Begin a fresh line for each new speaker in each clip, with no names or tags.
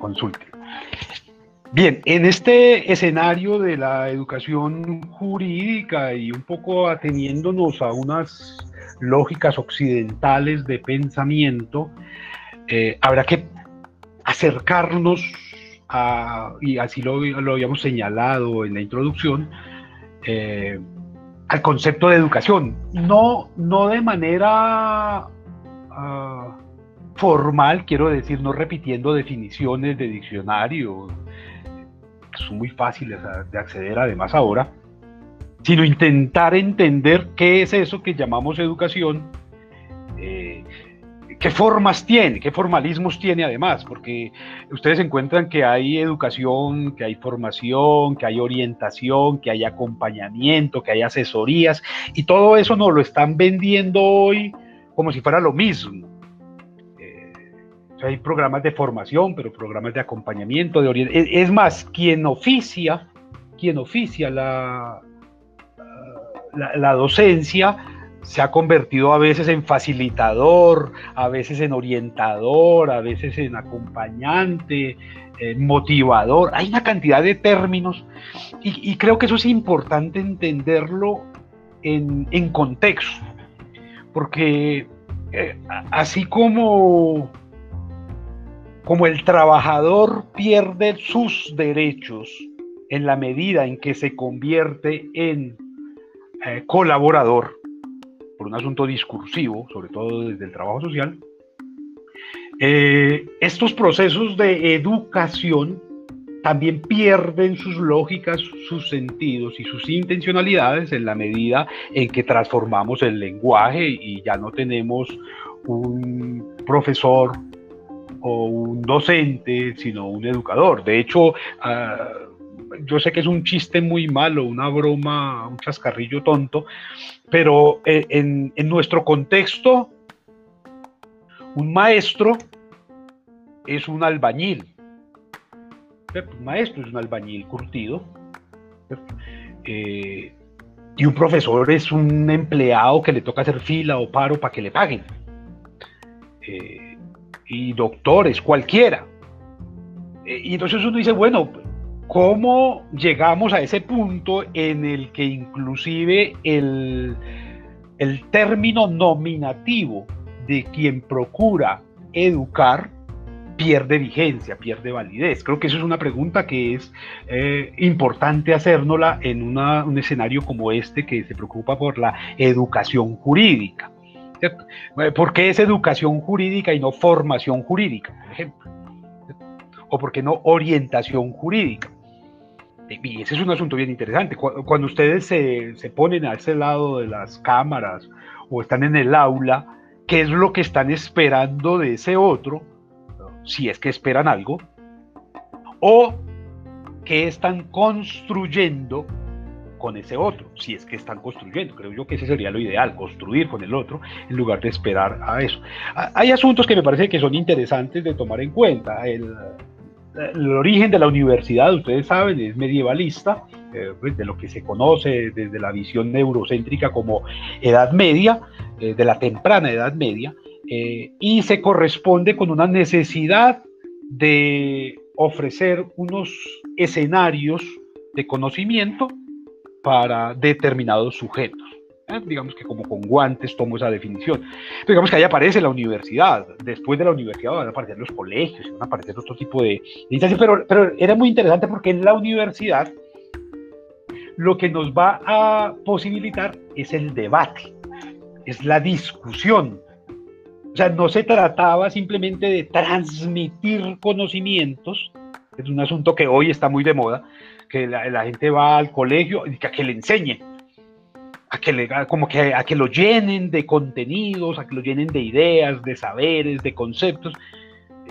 consulte. Bien, en este escenario de la educación jurídica y un poco ateniéndonos a unas lógicas occidentales de pensamiento, eh, habrá que acercarnos a, y así lo, habíamos señalado en la introducción, eh, al concepto de educación, no, no de manera ah, formal, quiero decir, no repitiendo definiciones de diccionario, que son muy fáciles de acceder además ahora, sino intentar entender qué es eso que llamamos educación, eh, qué formas tiene, qué formalismos tiene además, porque ustedes encuentran que hay educación, que hay formación, que hay orientación, que hay acompañamiento, que hay asesorías, y todo eso nos lo están vendiendo hoy como si fuera lo mismo. Eh, hay programas de formación, pero programas de acompañamiento, de orientación. Es más, quien oficia, quien oficia la, la, docencia se ha convertido a veces en facilitador, a veces en orientador, a veces en acompañante, motivador. Hay una cantidad de términos y, creo que eso es importante entenderlo en, contexto, porque eh, así como, como el trabajador pierde sus derechos en la medida en que se convierte en eh, colaborador, por un asunto discursivo, sobre todo desde el trabajo social, eh, estos procesos de educación también pierden sus lógicas, sus sentidos y sus intencionalidades en la medida en que transformamos el lenguaje y ya no tenemos un profesor o un docente, sino un educador. De hecho, ah, yo sé que es un chiste muy malo, una broma, un chascarrillo tonto, pero eh, en, nuestro contexto, un maestro es un albañil. Un maestro es un albañil curtido. Eh, y un profesor es un empleado que le toca hacer fila o paro para que le paguen. Eh, y doctores, cualquiera. y entonces uno dice, bueno, ¿Cómo llegamos a ese punto en el que inclusive el, el término nominativo de quien procura educar pierde vigencia, pierde validez? Creo que eso es una pregunta que es eh, importante hacérnosla en un escenario como este que se preocupa por la educación jurídica. ¿Por qué es educación jurídica y no formación jurídica, por ejemplo? ¿O por qué no orientación jurídica? y ese es un asunto bien interesante. Cuando ustedes se, se, ponen a ese lado de las cámaras o están en el aula, ¿qué es lo que están esperando de ese otro? Si es que esperan algo. O qué están construyendo con ese otro, si es que están construyendo. Creo yo que ese sería lo ideal, construir con el otro en lugar de esperar a eso. Hay asuntos que me parece que son interesantes de tomar en cuenta. El, origen de la universidad, ustedes saben, es medievalista, eh, pues, de lo que se conoce desde la visión neurocéntrica como Edad Media, eh, de la temprana Edad Media, eh, y se corresponde con una necesidad de ofrecer unos escenarios de conocimiento para determinados sujetos. ¿eh? digamos que como con guantes tomo esa definición. digamos que ahí aparece la universidad, después de la universidad van a aparecer los colegios, van a aparecer otro tipo de, pero, pero era muy interesante porque en la universidad lo que nos va a posibilitar es el debate, es la discusión. O sea, no se trataba simplemente de transmitir conocimientos, es un asunto que hoy está muy de moda, que la, gente va al colegio y que, que le enseñen a que, le, como que, a que lo llenen de contenidos, a que lo llenen de ideas, de saberes, de conceptos,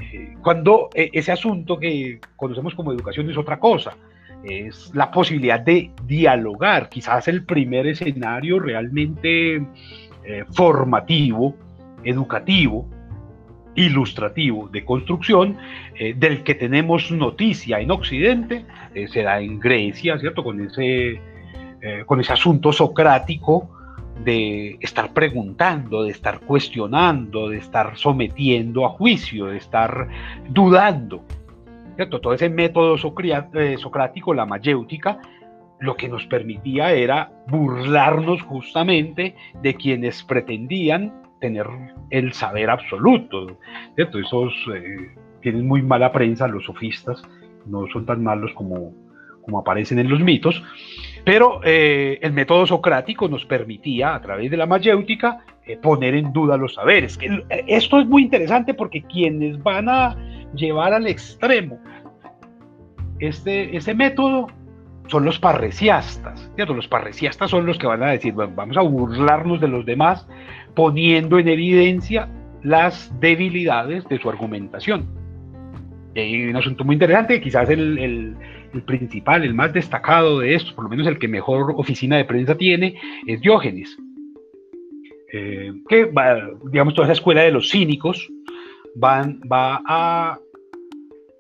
eh, cuando eh, ese asunto que conocemos como educación es otra cosa, es la posibilidad de dialogar, quizás el primer escenario realmente eh, formativo, educativo, ilustrativo de construcción del que tenemos noticia en Occidente, se da en Grecia, ¿cierto? Con ese eh, con ese asunto socrático de estar preguntando, de estar cuestionando, de estar sometiendo a juicio, de estar dudando. Todo ese método eh, socrático, la mayéutica, lo que nos permitía era burlarnos justamente de quienes pretendían tener el saber absoluto. ¿cierto? Esos eh, tienen muy mala prensa, los sofistas, no son tan malos como, como aparecen en los mitos, pero eh, el método socrático nos permitía, a través de la mayéutica, eh, poner en duda los saberes. Esto es muy interesante porque quienes van a llevar al extremo este, ese método son los parresiastas. ¿cierto? Los parresiastas son los que van a decir, bueno, vamos a burlarnos de los demás poniendo en evidencia las debilidades de su argumentación. Hay un asunto muy interesante, quizás el, principal, el más destacado de esto, por lo menos el que mejor oficina de prensa tiene, es Diógenes. Eh, que, digamos, toda esa escuela de los cínicos van, va a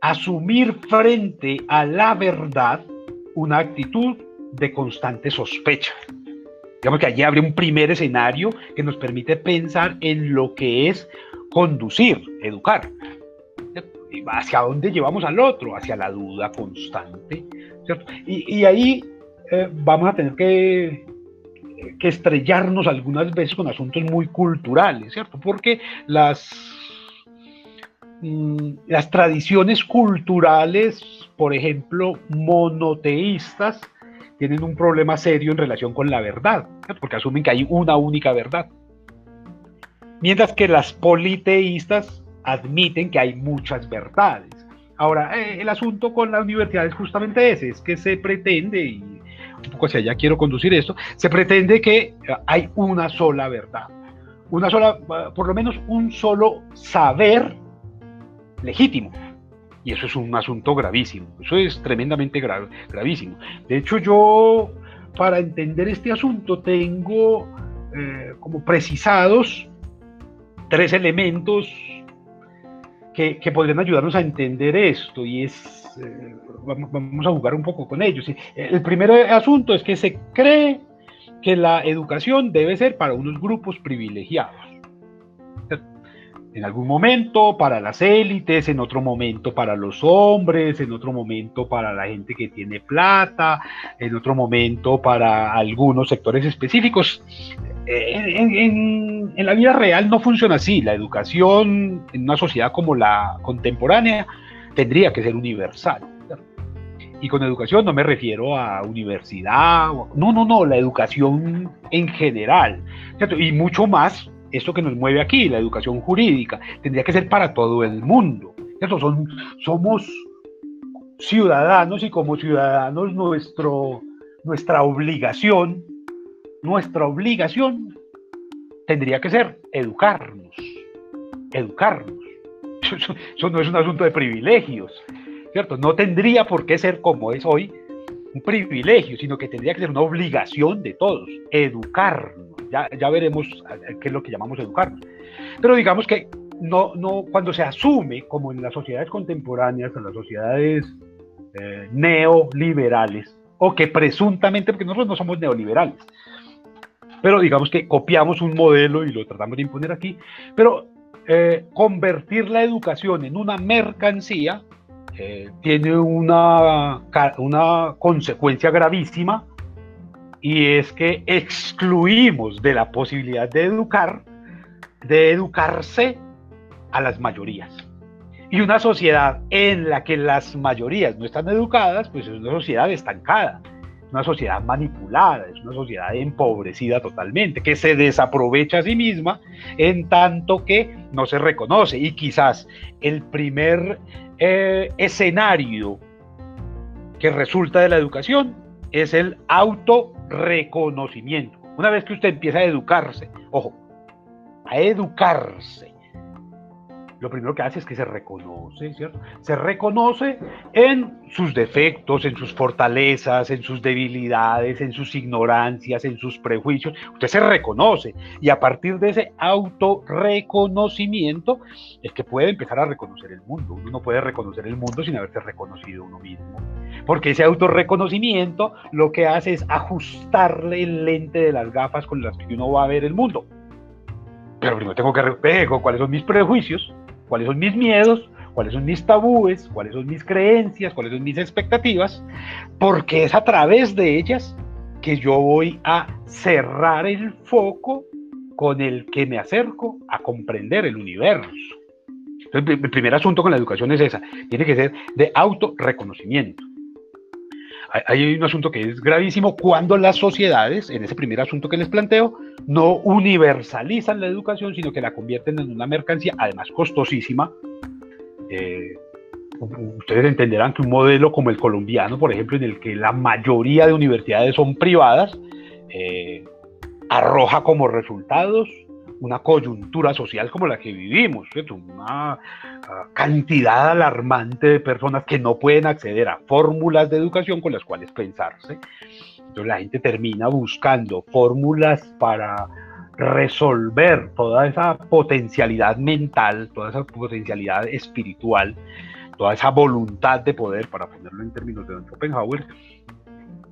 asumir frente a la verdad una actitud de constante sospecha. Digamos que allí abre un primer escenario que nos permite pensar en lo que es conducir, educar. ¿Hacia dónde llevamos al otro? Hacia la duda constante. Y, ahí eh, vamos a tener que, que estrellarnos algunas veces con asuntos muy culturales, ¿cierto? Porque las, las tradiciones culturales, por ejemplo, monoteístas, tienen un problema serio en relación con la verdad, porque asumen que hay una única verdad. Mientras que las politeístas admiten que hay muchas verdades. Ahora, eh, el asunto con la universidad es justamente ese, es que se pretende, y un poco hacia allá quiero conducir esto, se pretende que eh, hay una sola verdad, una sola, por lo menos un solo saber legítimo. Y eso es un asunto gravísimo, eso es tremendamente gravísimo. De hecho, yo para entender este asunto tengo eh, como precisados tres elementos que, podrían ayudarnos a entender esto y es, eh, vamos, a jugar un poco con ellos. El primer asunto es que se cree que la educación debe ser para unos grupos privilegiados en algún momento para las élites, en otro momento para los hombres, en otro momento para la gente que tiene plata, en otro momento para algunos sectores específicos. En, la vida real no funciona así. La educación en una sociedad como la contemporánea tendría que ser universal. Y con educación no me refiero a universidad, no, no, no, la educación en general. Y mucho más esto que nos mueve aquí, la educación jurídica, tendría que ser para todo el mundo. Son, somos ciudadanos y como ciudadanos nuestro, nuestra obligación, nuestra obligación tendría que ser educarnos, educarnos. Eso, eso no es un asunto de privilegios, ¿cierto? No tendría por qué ser como es hoy un privilegio, sino que tendría que ser una obligación de todos, educarnos ya, veremos qué es lo que llamamos educarnos. Pero digamos que no, no, cuando se asume, como en las sociedades contemporáneas, en las sociedades eh, neoliberales, o que presuntamente, porque nosotros no somos neoliberales, pero digamos que copiamos un modelo y lo tratamos de imponer aquí, pero eh, convertir la educación en una mercancía eh, tiene una, una consecuencia gravísima y es que excluimos de la posibilidad de educar, de educarse a las mayorías. Y una sociedad en la que las mayorías no están educadas, pues es una sociedad estancada, una sociedad manipulada, es una sociedad empobrecida totalmente, que se desaprovecha a sí misma en tanto que no se reconoce. Y quizás el primer eh, escenario que resulta de la educación es el autorreconocimiento. Una vez que usted empieza a educarse, ojo, a educarse, lo primero que hace es que se reconoce, ¿cierto? Se reconoce en sus defectos, en sus fortalezas, en sus debilidades, en sus ignorancias, en sus prejuicios. Usted se reconoce y a partir de ese autorreconocimiento es que puede empezar a reconocer el mundo. Uno no puede reconocer el mundo sin haberse reconocido uno mismo. Porque ese autorreconocimiento lo que hace es ajustarle el lente de las gafas con las que uno va a ver el mundo. Pero primero tengo que ver cuáles son mis prejuicios, cuáles son mis miedos, cuáles son mis tabúes, cuáles son mis creencias, cuáles son mis expectativas, porque es a través de ellas que yo voy a cerrar el foco con el que me acerco a comprender el universo. Entonces, el primer asunto con la educación es esa, tiene que ser de autorreconocimiento. Hay un asunto que es gravísimo cuando las sociedades, en ese primer asunto que les planteo, no universalizan la educación, sino que la convierten en una mercancía, además costosísima. Eh, ustedes entenderán que un modelo como el colombiano, por ejemplo, en el que la mayoría de universidades son privadas, eh, arroja como resultados una coyuntura social como la que vivimos, una ah, cantidad alarmante de personas que no pueden acceder a fórmulas de educación con las cuales pensarse. Entonces la gente termina buscando fórmulas para resolver toda esa potencialidad mental, toda esa potencialidad espiritual, toda esa voluntad de poder, para ponerlo en términos de Don Schopenhauer,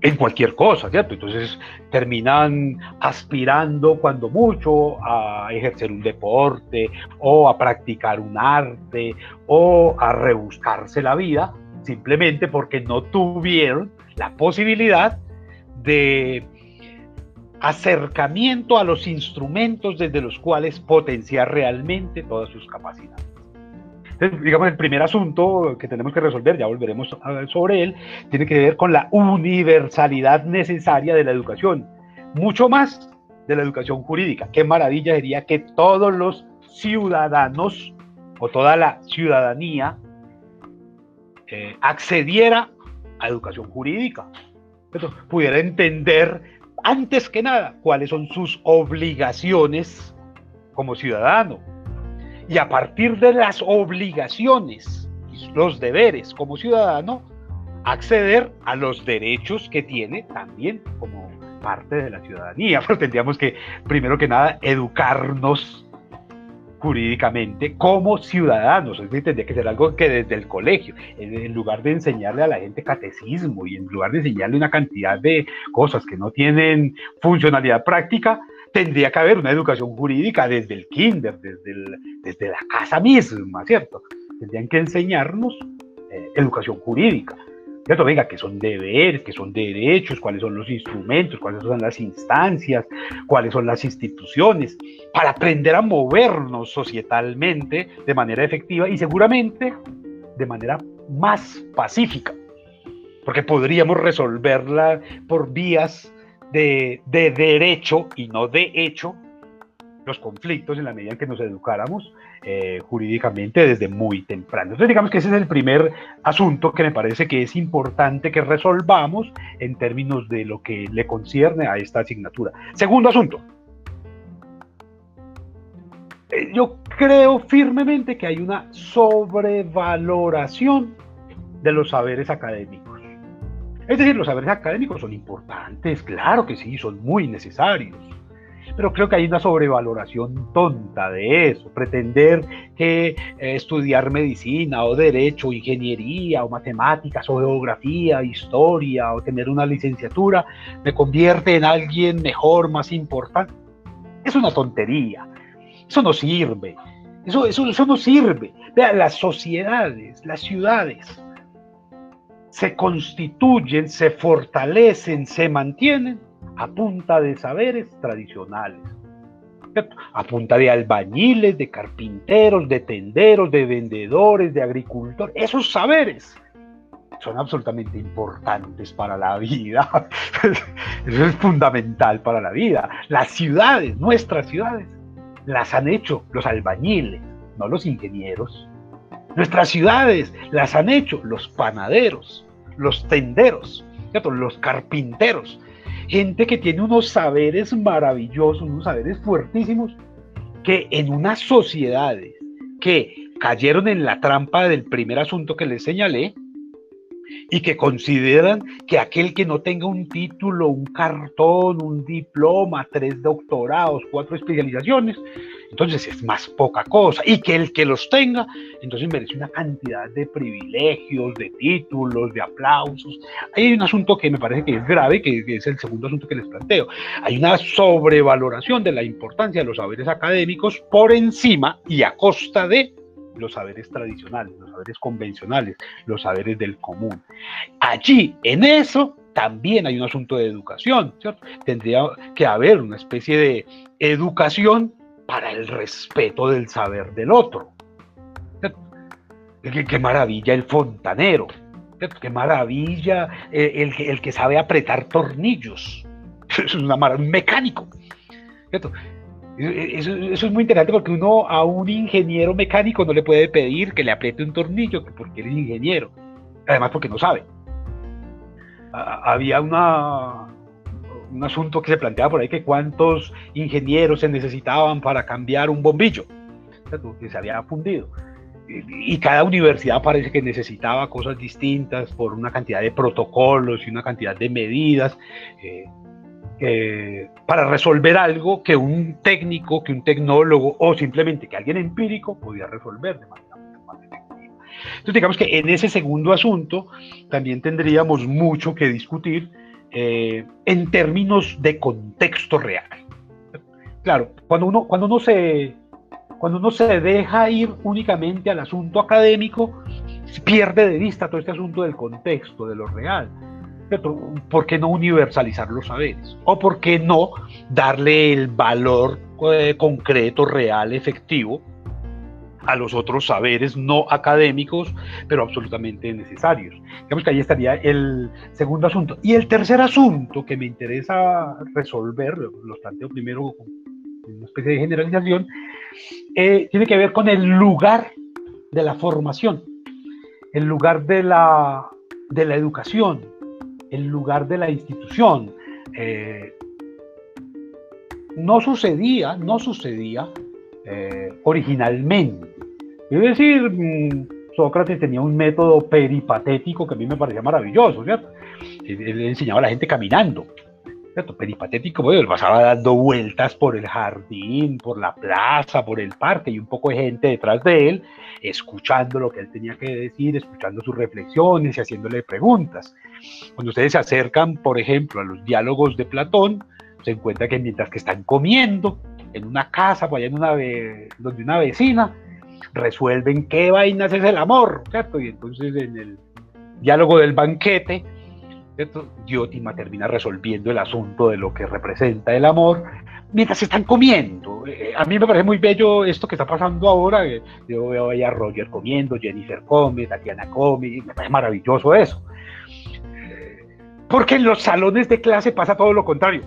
en cualquier cosa, ¿cierto? Entonces terminan aspirando cuando mucho a ejercer un deporte o a practicar un arte o a rebuscarse la vida simplemente porque no tuvieron la posibilidad de acercamiento a los instrumentos desde los cuales potenciar realmente todas sus capacidades. Digamos, el primer asunto que tenemos que resolver, ya volveremos a ver sobre él, tiene que ver con la universalidad necesaria de la educación, mucho más de la educación jurídica. Qué maravilla sería que todos los ciudadanos o toda la ciudadanía eh, accediera a educación jurídica, pudiera entender antes que nada cuáles son sus obligaciones como ciudadano, y a partir de las obligaciones y los deberes como ciudadano, acceder a los derechos que tiene también como parte de la ciudadanía. Pero tendríamos que, primero que nada, educarnos jurídicamente como ciudadanos. Es decir, tendría que ser algo que desde el colegio, en lugar de enseñarle a la gente catecismo y en lugar de enseñarle una cantidad de cosas que no tienen funcionalidad práctica, tendría que haber una educación jurídica desde el kinder, desde, desde la casa misma, ¿cierto? Tendrían que enseñarnos eh, educación jurídica. ¿Cierto? Venga, que son deberes, que son derechos, cuáles son los instrumentos, cuáles son las instancias, cuáles son las instituciones, para aprender a movernos societalmente de manera efectiva y seguramente de manera más pacífica, porque podríamos resolverla por vías de, derecho y no de hecho los conflictos en la medida en que nos educáramos eh, jurídicamente desde muy temprano. Entonces digamos que ese es el primer asunto que me parece que es importante que resolvamos en términos de lo que le concierne a esta asignatura. Segundo asunto. Eh, yo creo firmemente que hay una sobrevaloración de los saberes académicos. Es decir, los saberes académicos son importantes, claro que sí, son muy necesarios. Pero creo que hay una sobrevaloración tonta de eso. Pretender que eh, estudiar medicina o derecho, ingeniería o matemáticas o geografía, historia o tener una licenciatura me convierte en alguien mejor, más importante. Es una tontería. Eso no sirve. Eso, eso, eso no sirve. Vean, las sociedades, las ciudades, se constituyen, se fortalecen, se mantienen a punta de saberes tradicionales, a punta de albañiles, de carpinteros, de tenderos, de vendedores, de agricultores. Esos saberes son absolutamente importantes para la vida. Eso es fundamental para la vida. Las ciudades, nuestras ciudades, las han hecho los albañiles, no los ingenieros. Nuestras ciudades las han hecho los panaderos, los tenderos, los carpinteros, gente que tiene unos saberes maravillosos, unos saberes fuertísimos, que en unas sociedades que cayeron en la trampa del primer asunto que les señalé, y que consideran que aquel que no tenga un título, un cartón, un diploma, tres doctorados, cuatro especializaciones, entonces es más poca cosa. Y que el que los tenga, entonces merece una cantidad de privilegios, de títulos, de aplausos. Hay un asunto que me parece que es grave, que es el segundo asunto que les planteo. Hay una sobrevaloración de la importancia de los saberes académicos por encima y a costa de los saberes tradicionales, los saberes convencionales, los saberes del común. Allí, en eso, también hay un asunto de educación. Tendría que haber una especie de educación para el respeto del saber del otro. Qué, maravilla el fontanero, qué maravilla el, el, que sabe apretar tornillos. Es una un mecánico. Eso, es muy interesante porque uno a un ingeniero mecánico no le puede pedir que le apriete un tornillo porque él es ingeniero, además porque no sabe. había una, un asunto que se planteaba por ahí que cuántos ingenieros se necesitaban para cambiar un bombillo que se había fundido. Y, cada universidad parece que necesitaba cosas distintas por una cantidad de protocolos y una cantidad de medidas. Eh, eh, para resolver algo que un técnico, que un tecnólogo o simplemente que alguien empírico podía resolver de manera más efectiva. Entonces digamos que en ese segundo asunto también tendríamos mucho que discutir eh, en términos de contexto real. Claro, cuando uno, cuando uno se cuando uno se deja ir únicamente al asunto académico, pierde de vista todo este asunto del contexto, de lo real. ¿Por qué no universalizar los saberes? ¿O por qué no darle el valor eh, concreto, real, efectivo a los otros saberes no académicos, pero absolutamente necesarios? Digamos que ahí estaría el segundo asunto. Y el tercer asunto que me interesa resolver, lo planteo primero una especie de generalización, eh, tiene que ver con el lugar de la formación, el lugar de la, de la educación, el lugar de la institución. Eh, no sucedía, no sucedía eh, originalmente. Es decir, mm, Sócrates tenía un método peripatético que a mí me parecía maravilloso, ¿cierto? Él, enseñaba a la gente caminando, ¿cierto? Peripatético, bueno, él pasaba dando vueltas por el jardín, por la plaza, por el parque y un poco de gente detrás de él, escuchando lo que él tenía que decir, escuchando sus reflexiones y haciéndole preguntas. Cuando ustedes se acercan, por ejemplo, a los diálogos de Platón, se encuentra que mientras que están comiendo en una casa, por allá en una donde una vecina, resuelven qué vainas es el amor, ¿cierto? Y entonces en el diálogo del banquete, ¿cierto? Diótima termina resolviendo el asunto de lo que representa el amor mientras están comiendo. Eh, a mí me parece muy bello esto que está pasando ahora. Yo veo a Roger comiendo, Jennifer come, Tatiana come, me parece maravilloso eso. Porque en los salones de clase pasa todo lo contrario.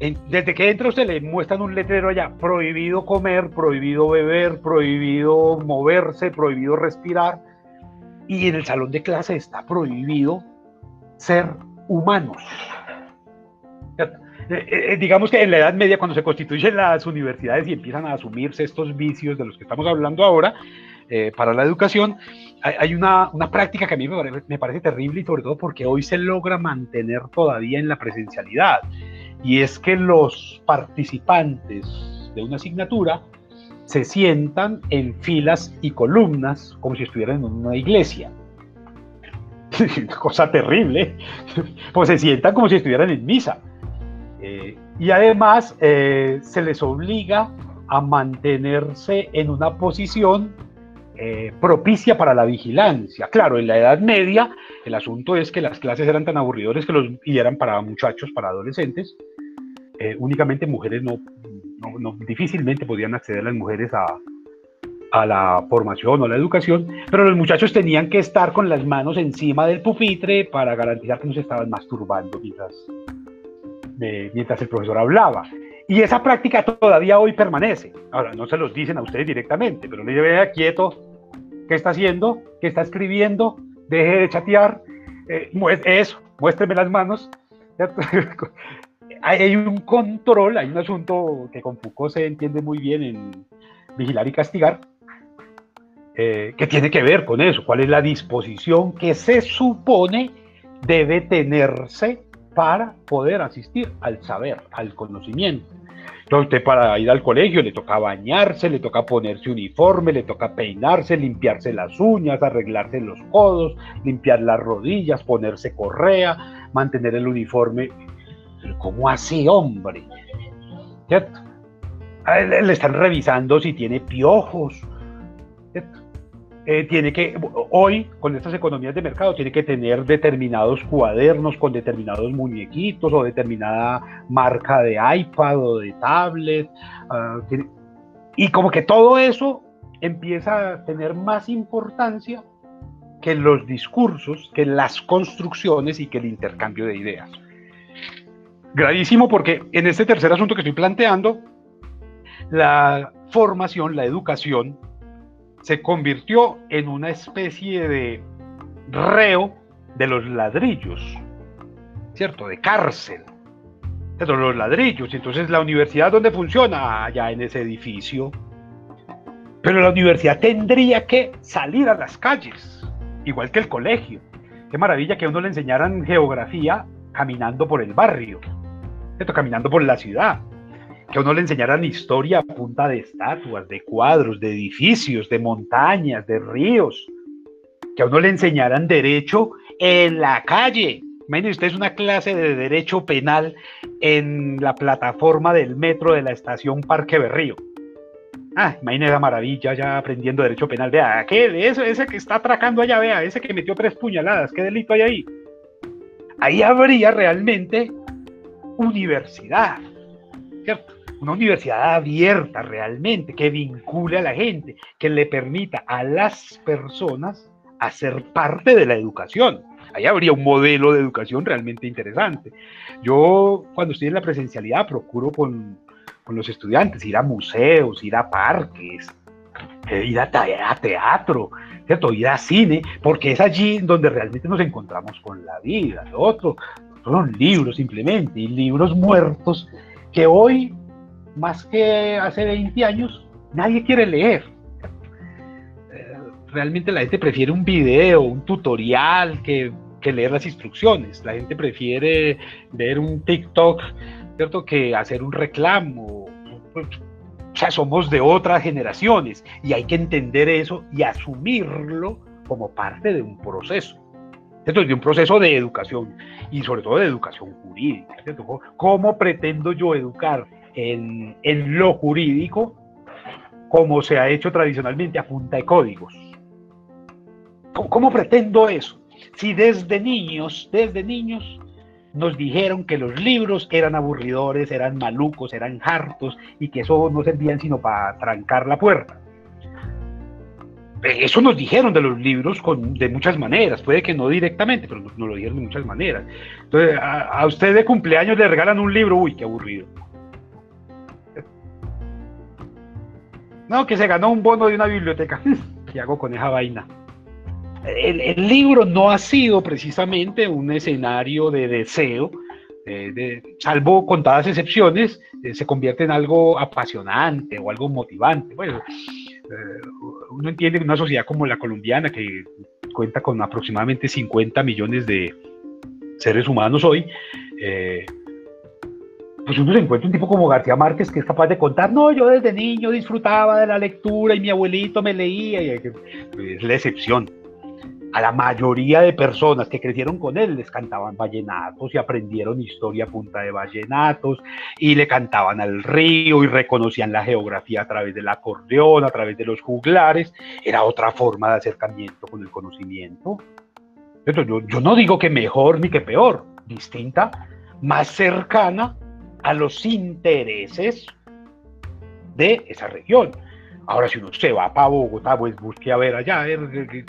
Desde que entra usted le muestran un letrero allá, prohibido comer, prohibido beber, prohibido moverse, prohibido respirar. Y en el salón de clase está prohibido ser humanos. Eh, eh, eh, digamos que en la Edad Media, cuando se constituyen las universidades y empiezan a asumirse estos vicios de los que estamos hablando ahora, para la educación, hay una, práctica que a mí me parece, terrible y sobre todo porque hoy se logra mantener todavía en la presencialidad. Y es que los participantes de una asignatura se sientan en filas y columnas como si estuvieran en una iglesia. Cosa terrible. Pues se sientan como si estuvieran en misa. Eh, y además eh, se les obliga a mantenerse en una posición eh, propicia para la vigilancia. Claro, en la Edad Media el asunto es que las clases eran tan aburridores que los, y eran para muchachos, para adolescentes. Eh, únicamente mujeres no, no, difícilmente podían acceder las mujeres a, a la formación o a la educación, pero los muchachos tenían que estar con las manos encima del pupitre para garantizar que no se estaban masturbando mientras, mientras el profesor hablaba. Y esa práctica todavía hoy permanece. Ahora, no se los dicen a ustedes directamente, pero le vea quieto, ¿qué está haciendo? ¿Qué está escribiendo? Deje de chatear. Eh, eso, muéstreme las manos. hay un control, hay un asunto que con Foucault se entiende muy bien en vigilar y castigar, eh, que tiene que ver con eso, cuál es la disposición que se supone debe tenerse para poder asistir al saber, al conocimiento. Entonces para ir al colegio le toca bañarse, le toca ponerse uniforme, le toca peinarse, limpiarse las uñas, arreglarse los codos, limpiar las rodillas, ponerse correa, mantener el uniforme. ¿Cómo así, hombre? ¿Cierto? le están revisando si tiene piojos. Eh, tiene que, hoy con estas economías de mercado, tiene que tener determinados cuadernos con determinados muñequitos o determinada marca de iPad o de tablet. Ah, y como que todo eso empieza a tener más importancia que los discursos, que las construcciones y que el intercambio de ideas. Gravísimo porque en este tercer asunto que estoy planteando, la formación, la educación, se convirtió en una especie de reo de los ladrillos, ¿cierto? De cárcel. De los ladrillos. Entonces la universidad, ¿dónde funciona? Allá en ese edificio. Pero la universidad tendría que salir a las calles, igual que el colegio. Qué maravilla que a uno le enseñaran geografía caminando por el barrio, ¿cierto? caminando por la ciudad que uno le enseñaran historia a punta de estatuas, de cuadros, de edificios, de montañas, de ríos, que a uno le enseñaran derecho en la calle. Imagínense ustedes una clase de derecho penal en la plataforma del metro de la estación Parque Berrío. Ah, imagínense la maravilla ya aprendiendo derecho penal. Vea, ¿qué? Ese, ese que está atracando allá, vea, ese que metió tres puñaladas, ¿qué delito hay ahí? Ahí habría realmente universidad, ¿cierto? Una universidad abierta realmente, que vincule a la gente, que le permita a las personas hacer parte de la educación. Ahí habría un modelo de educación realmente interesante. Yo cuando estoy en la presencialidad procuro con, con los estudiantes ir a museos, ir a parques, eh, ir a, teatro, ¿cierto? ir a cine, porque es allí donde realmente nos encontramos con la vida. Lo otro son libros simplemente, y libros muertos que hoy más que hace 20 años, nadie quiere leer. Eh, realmente la gente prefiere un video, un tutorial que, leer las instrucciones. La gente prefiere ver un TikTok, ¿cierto? Que hacer un reclamo. O sea, somos de otras generaciones y hay que entender eso y asumirlo como parte de un proceso. ¿cierto? De un proceso de educación y sobre todo de educación jurídica. ¿cierto? ¿Cómo pretendo yo educar en, lo jurídico como se ha hecho tradicionalmente a punta de códigos. ¿Cómo, pretendo eso? Si desde niños, desde niños, nos dijeron que los libros eran aburridores, eran malucos, eran hartos y que eso no servían sino para trancar la puerta. Eso nos dijeron de los libros con, de muchas maneras, puede que no directamente, pero nos, lo dijeron de muchas maneras. Entonces, a, a, usted de cumpleaños le regalan un libro, uy, qué aburrido. No, que se ganó un bono de una biblioteca. ¿Qué hago con esa vaina? El, libro no ha sido precisamente un escenario de deseo, salvo contadas excepciones, eh, se convierte en algo apasionante o algo motivante. Bueno, eh, uno entiende que una sociedad como la colombiana, que cuenta con aproximadamente 50 millones de seres humanos hoy, eh, pues uno se encuentra un tipo como García Márquez que es capaz de contar, no, yo desde niño disfrutaba de la lectura y mi abuelito me leía, y es la excepción. A la mayoría de personas que crecieron con él les cantaban vallenatos y aprendieron historia a punta de vallenatos y le cantaban al río y reconocían la geografía a través del acordeón, a través de los juglares. Era otra forma de acercamiento con el conocimiento. Yo, yo no digo que mejor ni que peor, distinta, más cercana a los intereses de esa región. Ahora, si uno se va para Bogotá, pues busque a ver allá,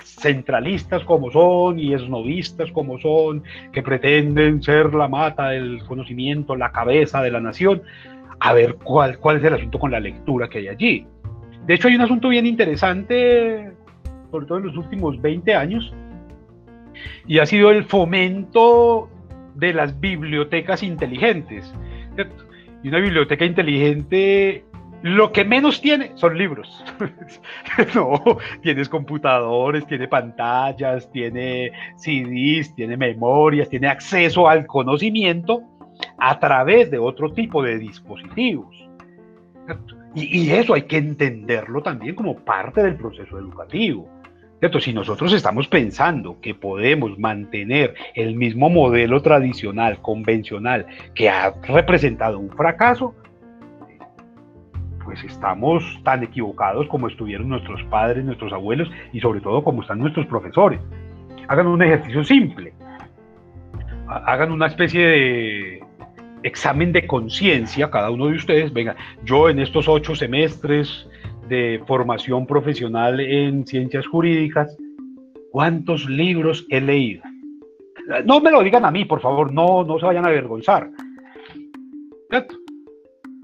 centralistas como son y esnovistas como son, que pretenden ser la mata del conocimiento, la cabeza de la nación, a ver cuál, cuál es el asunto con la lectura que hay allí. De hecho, hay un asunto bien interesante, sobre todo en los últimos 20 años, y ha sido el fomento de las bibliotecas inteligentes. Y una biblioteca inteligente lo que menos tiene son libros. no, tienes computadores, tiene pantallas, tiene CDs, tiene memorias, tiene acceso al conocimiento a través de otro tipo de dispositivos. Y, y eso hay que entenderlo también como parte del proceso educativo. Si nosotros estamos pensando que podemos mantener el mismo modelo tradicional, convencional, que ha representado un fracaso, pues estamos tan equivocados como estuvieron nuestros padres, nuestros abuelos y sobre todo como están nuestros profesores. Hagan un ejercicio simple. Hagan una especie de examen de conciencia, cada uno de ustedes. Venga, yo en estos ocho semestres de formación profesional en ciencias jurídicas, ¿cuántos libros he leído? No me lo digan a mí, por favor, no, no se vayan a avergonzar.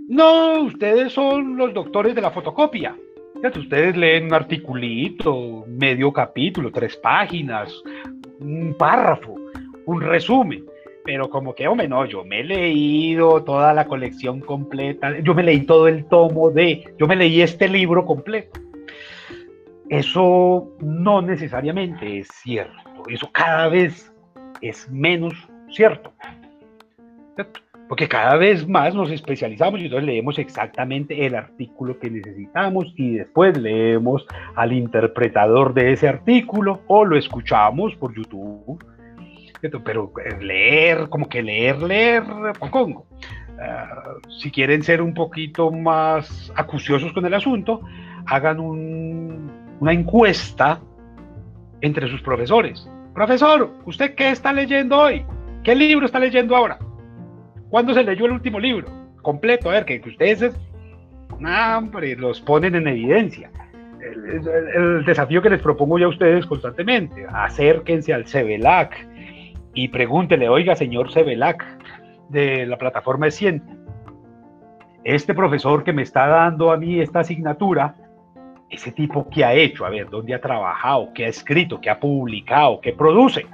No, ustedes son los doctores de la fotocopia. Ustedes leen un articulito, medio capítulo, tres páginas, un párrafo, un resumen. Pero como que, hombre, no, yo me he leído toda la colección completa, yo me leí todo el tomo de, yo me leí este libro completo. Eso no necesariamente es cierto, eso cada vez es menos cierto. Porque cada vez más nos especializamos y entonces leemos exactamente el artículo que necesitamos y después leemos al interpretador de ese artículo o lo escuchamos por YouTube. Pero eh, leer, como que leer, leer, pongo. Ah, si quieren ser un poquito más acuciosos con el asunto, hagan una encuesta entre sus profesores Profesor, ¿usted qué está leyendo hoy? ¿Qué libro está leyendo ahora? ¿Cuándo se leyó el último libro? Completo, a ver, que ustedes, los ponen en evidencia. El, desafío que les propongo yo a ustedes constantemente, acérquense al CEBELAC y pregúntele, oiga, señor CEBELAC, de la plataforma de Ciente, este profesor que me está dando a mí esta asignatura, ese tipo que ha hecho, a ver, dónde ha trabajado, qué ha escrito, qué ha publicado, qué produce.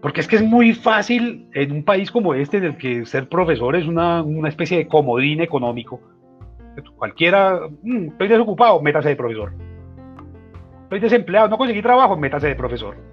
Porque es que es muy fácil en un país como este, en el que ser profesor es una, especie de comodín económico. Cualquiera, mm, estoy desocupado, métase de profesor. Estoy desempleado, no conseguí trabajo, métase de profesor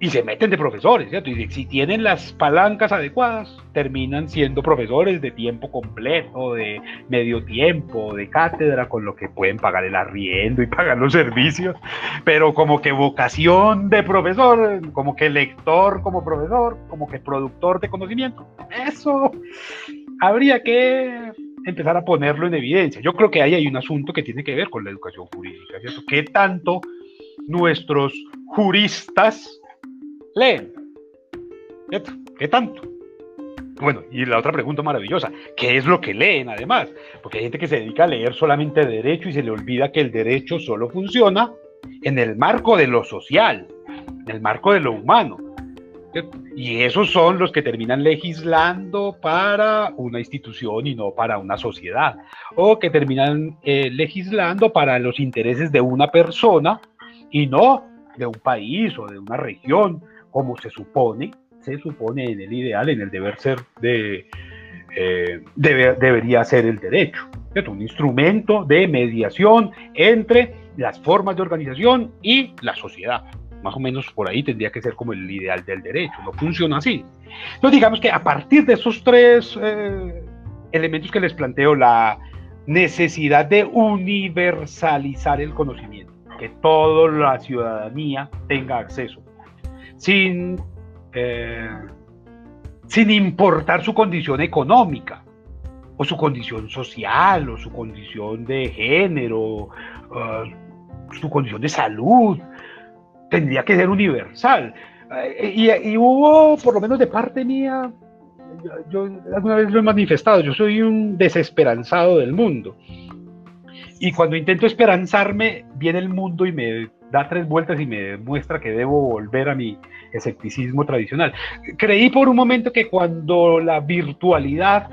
y se meten de profesores, ¿cierto? Y si tienen las palancas adecuadas, terminan siendo profesores de tiempo completo, de medio tiempo, de cátedra, con lo que pueden pagar el arriendo y pagar los servicios, pero como que vocación de profesor, como que lector como profesor, como que productor de conocimiento, eso habría que empezar a ponerlo en evidencia. Yo creo que ahí hay un asunto que tiene que ver con la educación jurídica, ¿cierto? ¿Qué tanto nuestros juristas leen. ¿Qué tanto? Bueno, y la otra pregunta maravillosa, ¿qué es lo que leen además? Porque hay gente que se dedica a leer solamente derecho y se le olvida que el derecho solo funciona en el marco de lo social, en el marco de lo humano. Y esos son los que terminan legislando para una institución y no para una sociedad. O que terminan eh, legislando para los intereses de una persona y no de un país o de una región como se supone, se supone en el ideal, en el deber ser de, eh, debería ser el derecho. Es un instrumento de mediación entre las formas de organización y la sociedad. Más o menos por ahí tendría que ser como el ideal del derecho. No funciona así. Entonces digamos que a partir de esos tres eh, elementos que les planteo, la necesidad de universalizar el conocimiento, que toda la ciudadanía tenga acceso sin, eh, sin importar su condición económica, o su condición social, o su condición de género, su condición de salud. Tendría que ser universal. Eh, y, hubo, por lo menos de parte mía, yo, alguna vez lo he manifestado, yo soy un desesperanzado del mundo. Y cuando intento esperanzarme, viene el mundo y me da tres vueltas y me demuestra que debo volver a mi escepticismo tradicional. Creí por un momento que cuando la virtualidad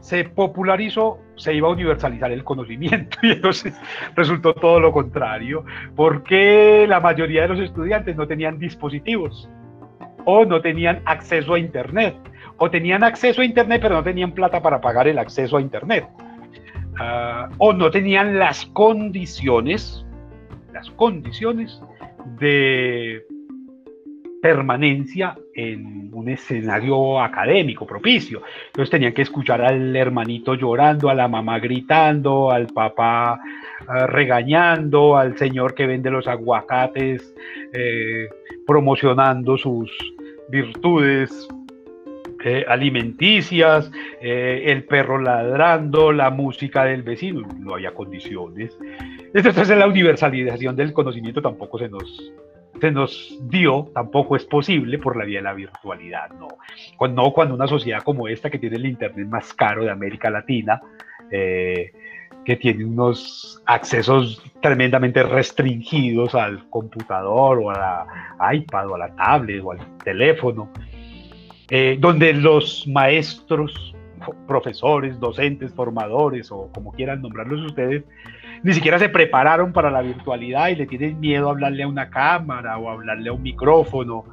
se popularizó, se iba a universalizar el conocimiento y entonces resultó todo lo contrario, porque la mayoría de los estudiantes no tenían dispositivos o no tenían acceso a Internet, o tenían acceso a Internet pero no tenían plata para pagar el acceso a Internet, ah, o no tenían las condiciones las condiciones de permanencia en un escenario académico propicio. Entonces tenían que escuchar al hermanito llorando, a la mamá gritando, al papá ah, regañando, al señor que vende los aguacates eh, promocionando sus virtudes eh, alimenticias, eh, el perro ladrando, la música del vecino, no había condiciones. Entonces la universalización del conocimiento tampoco se nos, se nos dio, tampoco es posible por la vía de la virtualidad, no. Cuando, cuando una sociedad como esta, que tiene el Internet más caro de América Latina, eh, que tiene unos accesos tremendamente restringidos al computador o a la iPad o a la tablet o al teléfono, eh, donde los maestros, profesores, docentes, formadores o como quieran nombrarlos ustedes, ni siquiera se prepararon para la virtualidad y le tienen miedo a hablarle a una cámara o a hablarle a un micrófono.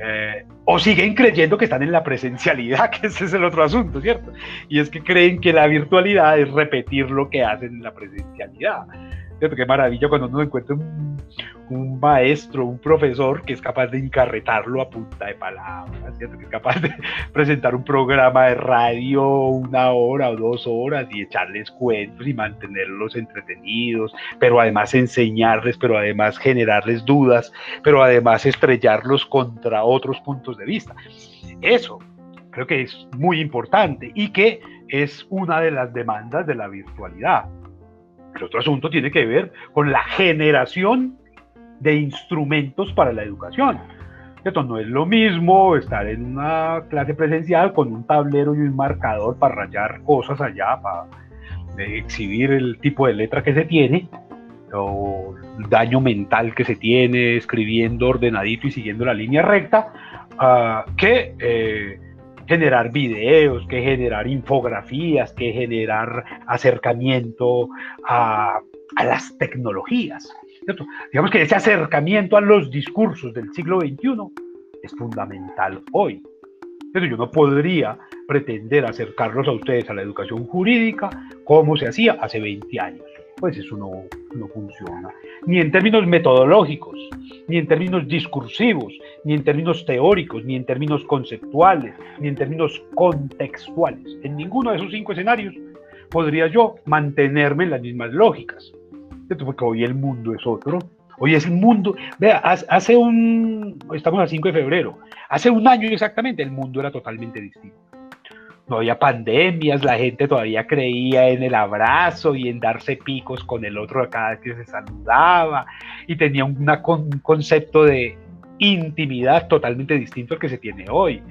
Eh, o siguen creyendo que están en la presencialidad, que ese es el otro asunto, ¿cierto? Y es que creen que la virtualidad es repetir lo que hacen en la presencialidad. Qué maravilla cuando uno encuentra un, un maestro, un profesor que es capaz de encarretarlo a punta de palabras, que es capaz de presentar un programa de radio una hora o dos horas y echarles cuentos y mantenerlos entretenidos, pero además enseñarles, pero además generarles dudas, pero además estrellarlos contra otros puntos de vista. Eso creo que es muy importante y que es una de las demandas de la virtualidad. El otro asunto tiene que ver con la generación de instrumentos para la educación. Esto no es lo mismo estar en una clase presencial con un tablero y un marcador para rayar cosas allá, para exhibir el tipo de letra que se tiene, o el daño mental que se tiene escribiendo ordenadito y siguiendo la línea recta, ah, que eh, generar videos, que generar infografías, que generar acercamiento a, las tecnologías. Digamos que ese acercamiento a los discursos del siglo XXI es fundamental hoy. Pero yo no podría pretender acercarlos a ustedes a la educación jurídica como se hacía hace 20 años. Pues eso no, no funciona. Ni en términos metodológicos, ni en términos discursivos, ni en términos teóricos, ni en términos conceptuales, ni en términos contextuales. En ninguno de esos cinco escenarios podría yo mantenerme en las mismas lógicas porque hoy el mundo es otro. Hoy es el mundo. Vea, hace un. Estamos a 5 de febrero. Hace un año exactamente el mundo era totalmente distinto. No había pandemias, la gente todavía creía en el abrazo y en darse picos con el otro cada vez que se saludaba y tenía un concepto de intimidad totalmente distinto al que se tiene hoy.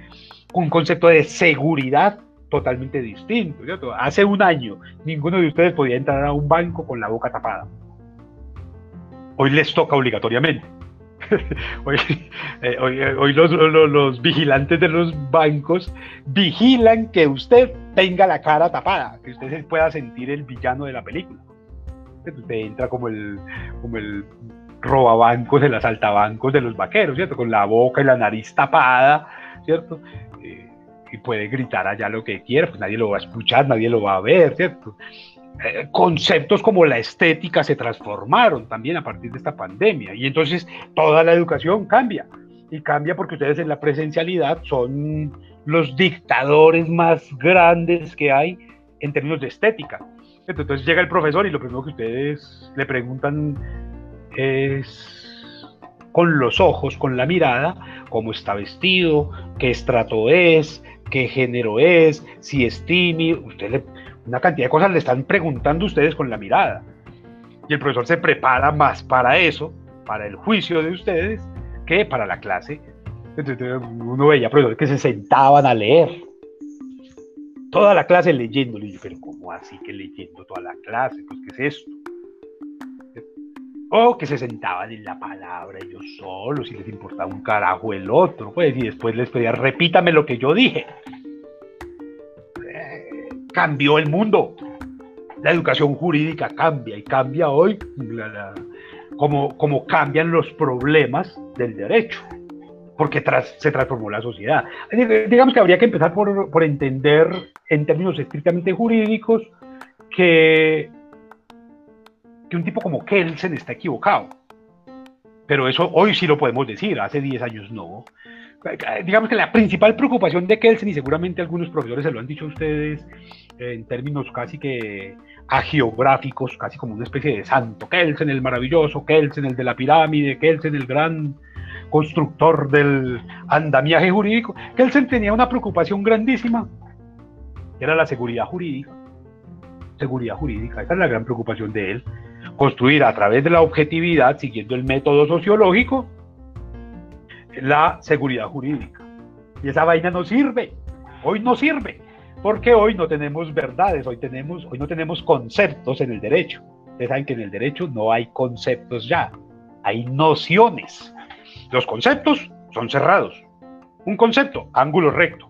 Un concepto de seguridad totalmente distinto. Hace un año ninguno de ustedes podía entrar a un banco con la boca tapada hoy les toca obligatoriamente. Eh, hoy, hoy, los, vigilantes de los bancos vigilan que usted tenga la cara tapada, que usted se pueda sentir el villano de la película. Usted entra como el, como el robabancos, el asaltabancos de los vaqueros, ¿cierto? Con la boca y la nariz tapada, ¿cierto? Eh, y puede gritar allá lo que quiera, pues nadie lo va a escuchar, nadie lo va a ver, ¿cierto? Eh, conceptos como la estética se transformaron también a partir de esta pandemia. Y entonces toda la educación cambia. Y cambia porque ustedes en la presencialidad son los dictadores más grandes que hay en términos de estética. Entonces llega el profesor y lo primero que ustedes le preguntan es con los ojos, con la mirada, cómo está vestido, qué estrato es, qué género es, si es tímido. Usted le, una cantidad de cosas le están preguntando ustedes con la mirada. Y el profesor se prepara más para eso, para el juicio de ustedes, que para la clase. Uno veía profesores que se sentaban a leer. Toda la clase leyendo. Le dije, pero ¿cómo así que leyendo toda la clase? Pues, ¿qué es esto? O que se sentaban en la palabra ellos solos y les importaba un carajo el otro. Pues, y después les pedía, repítame lo que yo dije cambió el mundo. La educación jurídica cambia y cambia hoy como, como cambian los problemas del derecho, porque se transformó la sociedad. Digamos que habría que empezar por, por entender en términos estrictamente jurídicos que, que un tipo como Kelsen está equivocado. Pero eso hoy sí lo podemos decir, hace 10 años no digamos que la principal preocupación de Kelsen, y seguramente algunos profesores se lo han dicho a ustedes en términos casi que agiográficos, casi como una especie de santo, Kelsen el maravilloso, Kelsen el de la pirámide, Kelsen el gran constructor del andamiaje jurídico, Kelsen tenía una preocupación grandísima, era la seguridad jurídica. Seguridad jurídica, esa es la gran preocupación de él. Construir a través de la objetividad, siguiendo el método sociológico, la seguridad jurídica. Y esa vaina no sirve, hoy no sirve, porque hoy no tenemos verdades, hoy, tenemos, hoy no tenemos conceptos en el derecho. Ustedes saben que en el derecho no hay conceptos ya, hay nociones. Los conceptos son cerrados. Un concepto, ángulo recto.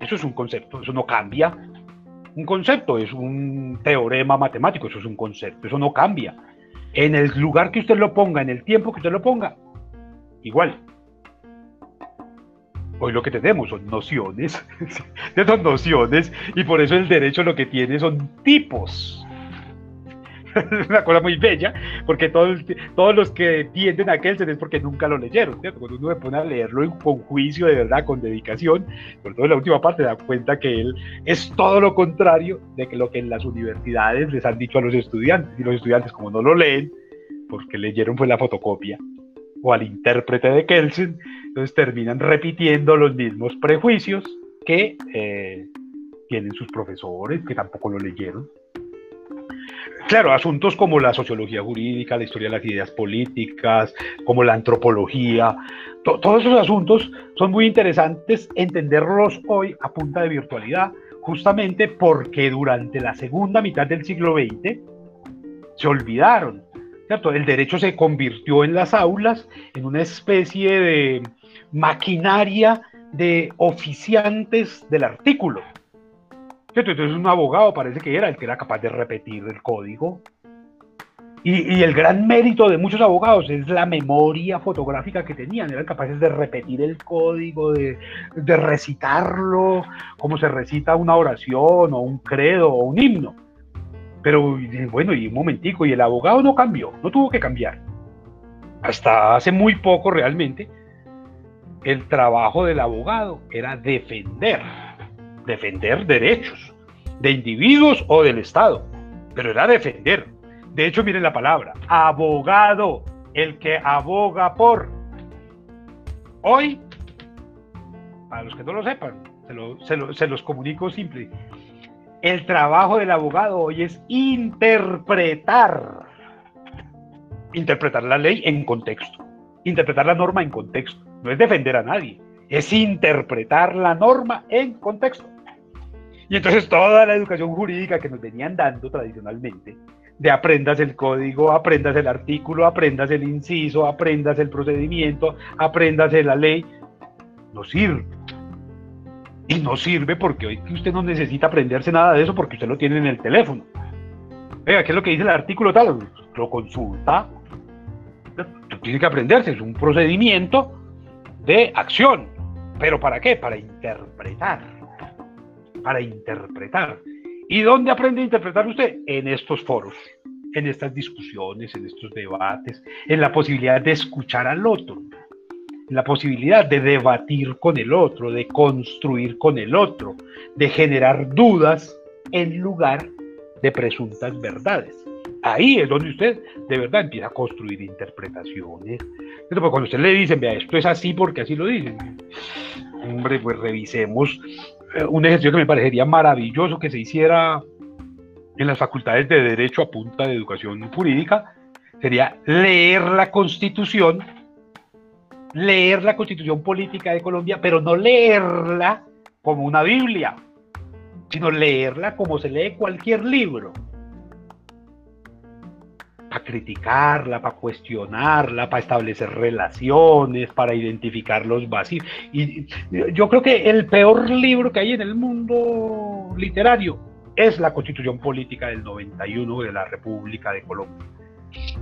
Eso es un concepto, eso no cambia. Un concepto es un teorema matemático, eso es un concepto, eso no cambia. En el lugar que usted lo ponga, en el tiempo que usted lo ponga, igual. Hoy lo que tenemos son nociones, son nociones, y por eso el derecho lo que tiene son tipos. es una cosa muy bella, porque todos, todos los que tienden a Kelsen es porque nunca lo leyeron, Cuando uno se pone a leerlo con juicio, de verdad, con dedicación, sobre todo en la última parte, da cuenta que él es todo lo contrario de lo que en las universidades les han dicho a los estudiantes, y los estudiantes como no lo leen, porque leyeron fue la fotocopia, o al intérprete de Kelsen, entonces terminan repitiendo los mismos prejuicios que eh, tienen sus profesores, que tampoco lo leyeron. Claro, asuntos como la sociología jurídica, la historia de las ideas políticas, como la antropología, todos esos asuntos son muy interesantes entenderlos hoy a punta de virtualidad, justamente porque durante la segunda mitad del siglo XX se olvidaron El derecho se convirtió en las aulas en una especie de maquinaria de oficiantes del artículo. Entonces un abogado parece que era el que era capaz de repetir el código. Y, el gran mérito de muchos abogados es la memoria fotográfica que tenían. Eran capaces de repetir el código, de recitarlo, como se recita una oración o un credo o un himno. Pero bueno, y un momentico, y el abogado no cambió, no tuvo que cambiar. Hasta hace muy poco realmente, el trabajo del abogado era defender, defender derechos de individuos o del Estado, pero era defender. De hecho, miren la palabra, abogado, el que aboga por. Hoy, para los que no lo sepan, se, se los comunico simple, el trabajo del abogado hoy es interpretar, interpretar la ley en contexto, interpretar la norma en contexto. No es defender a nadie, es interpretar la norma en contexto. Y entonces toda la educación jurídica que nos venían dando tradicionalmente, de aprendas el código, aprendas el artículo, aprendas el inciso, aprendas el procedimiento, aprendas la ley, no sirve. Y no sirve porque hoy usted no necesita aprenderse nada de eso porque usted lo tiene en el teléfono. Venga, ¿qué es lo que dice el artículo tal? Lo consulta. Tiene que aprenderse, es un procedimiento de acción. ¿Pero para qué? Para interpretar. Para interpretar. ¿Y dónde aprende a interpretar usted? En estos foros, en estas discusiones, en estos debates, en la posibilidad de escuchar al otro la posibilidad de debatir con el otro, de construir con el otro, de generar dudas en lugar de presuntas verdades. Ahí es donde usted de verdad empieza a construir interpretaciones. Entonces, cuando usted le dice, vea, esto es así porque así lo dicen, hombre, pues revisemos eh, un ejercicio que me parecería maravilloso que se hiciera en las facultades de Derecho a punta de educación jurídica, sería leer la Constitución leer la constitución política de Colombia, pero no leerla como una Biblia, sino leerla como se lee cualquier libro. Para criticarla, para cuestionarla, para establecer relaciones, para identificar los vacíos. Y yo creo que el peor libro que hay en el mundo literario es la Constitución Política del 91 de la República de Colombia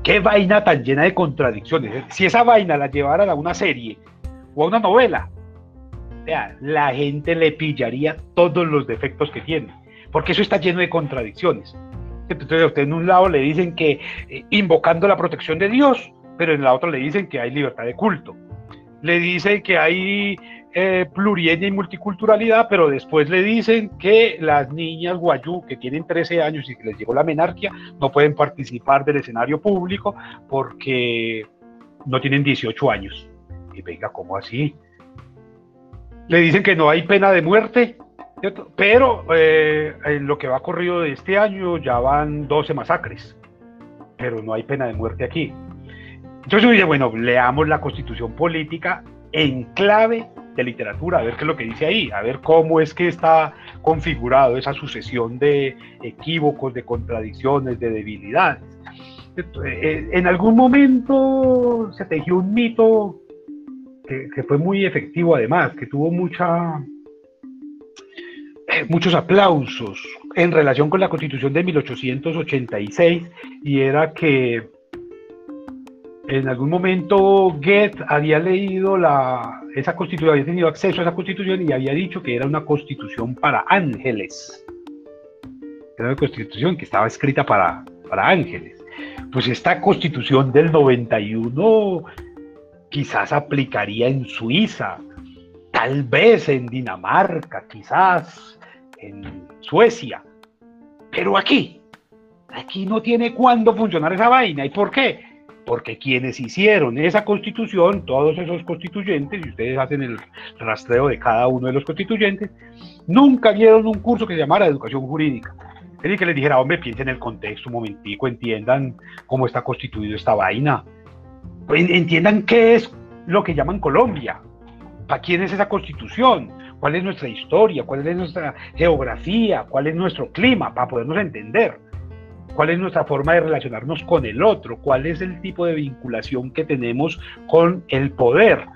Qué vaina tan llena de contradicciones. Si esa vaina la llevaran a una serie o a una novela, la gente le pillaría todos los defectos que tiene, porque eso está lleno de contradicciones. Entonces a usted en un lado le dicen que eh, invocando la protección de Dios, pero en la otra le dicen que hay libertad de culto. Le dicen que hay eh, y multiculturalidad, pero después le dicen que las niñas guayú que tienen 13 años y que les llegó la menarquia no pueden participar del escenario público porque no tienen 18 años. Y venga, ¿cómo así? Le dicen que no hay pena de muerte, pero eh, en lo que va corrido de este año ya van 12 masacres, pero no hay pena de muerte aquí. Entonces uno dice, bueno, leamos la constitución política en clave de literatura, a ver qué es lo que dice ahí, a ver cómo es que está configurado esa sucesión de equívocos, de contradicciones, de debilidades. Eh, en algún momento se tejió un mito que, fue muy efectivo además, que tuvo mucha, eh, muchos aplausos en relación con la constitución de 1886 y era que en algún momento Goethe había leído esa constitución, había tenido acceso a esa constitución y había dicho que era una constitución para ángeles. Era una constitución que estaba escrita para, para ángeles. Pues esta constitución del 91 quizás aplicaría en Suiza, tal vez en Dinamarca, quizás en Suecia, pero aquí, aquí no tiene cuándo funcionar esa vaina. ¿Y por qué? Porque quienes hicieron esa constitución, todos esos constituyentes, y ustedes hacen el rastreo de cada uno de los constituyentes, nunca vieron un curso que se llamara educación jurídica. Es que les dijera, hombre, piensen en el contexto un momentico, entiendan cómo está constituido esta vaina. Entiendan qué es lo que llaman Colombia, para quién es esa constitución, cuál es nuestra historia, cuál es nuestra geografía, cuál es nuestro clima, para podernos entender, cuál es nuestra forma de relacionarnos con el otro, cuál es el tipo de vinculación que tenemos con el poder.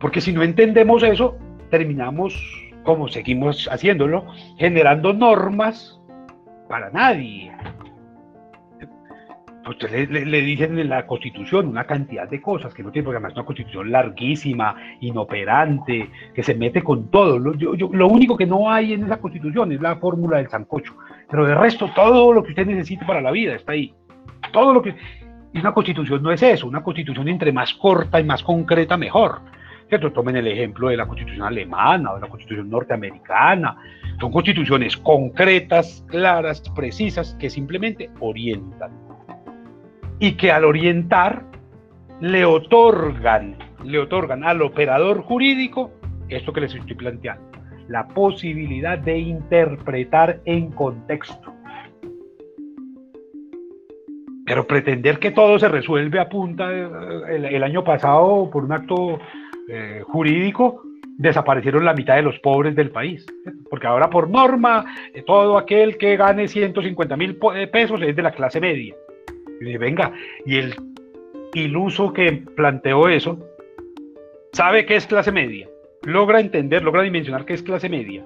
Porque si no entendemos eso, terminamos, como seguimos haciéndolo, generando normas para nadie, pues le, dicen en la constitución una cantidad de cosas que no tiene, porque además es una constitución larguísima, inoperante, que se mete con todo. Lo, lo único que no hay en esa constitución es la fórmula del sancocho, pero de resto todo lo que usted necesite para la vida está ahí. Todo lo que... Y una constitución no es eso, una constitución entre más corta y más concreta mejor. ¿Cierto? Tomen el ejemplo de la constitución alemana o de la constitución norteamericana. Son constituciones concretas, claras, precisas, que simplemente orientan y que al orientar le otorgan, le otorgan al operador jurídico esto que les estoy planteando, la posibilidad de interpretar en contexto. Pero pretender que todo se resuelve a punta, el, año pasado por un acto eh, jurídico, desaparecieron la mitad de los pobres del país. Porque ahora por norma, eh, todo aquel que gane 150 mil eh, pesos es de la clase media. Y venga, y el iluso que planteó eso, sabe qué es clase media, logra entender, logra dimensionar qué es clase media.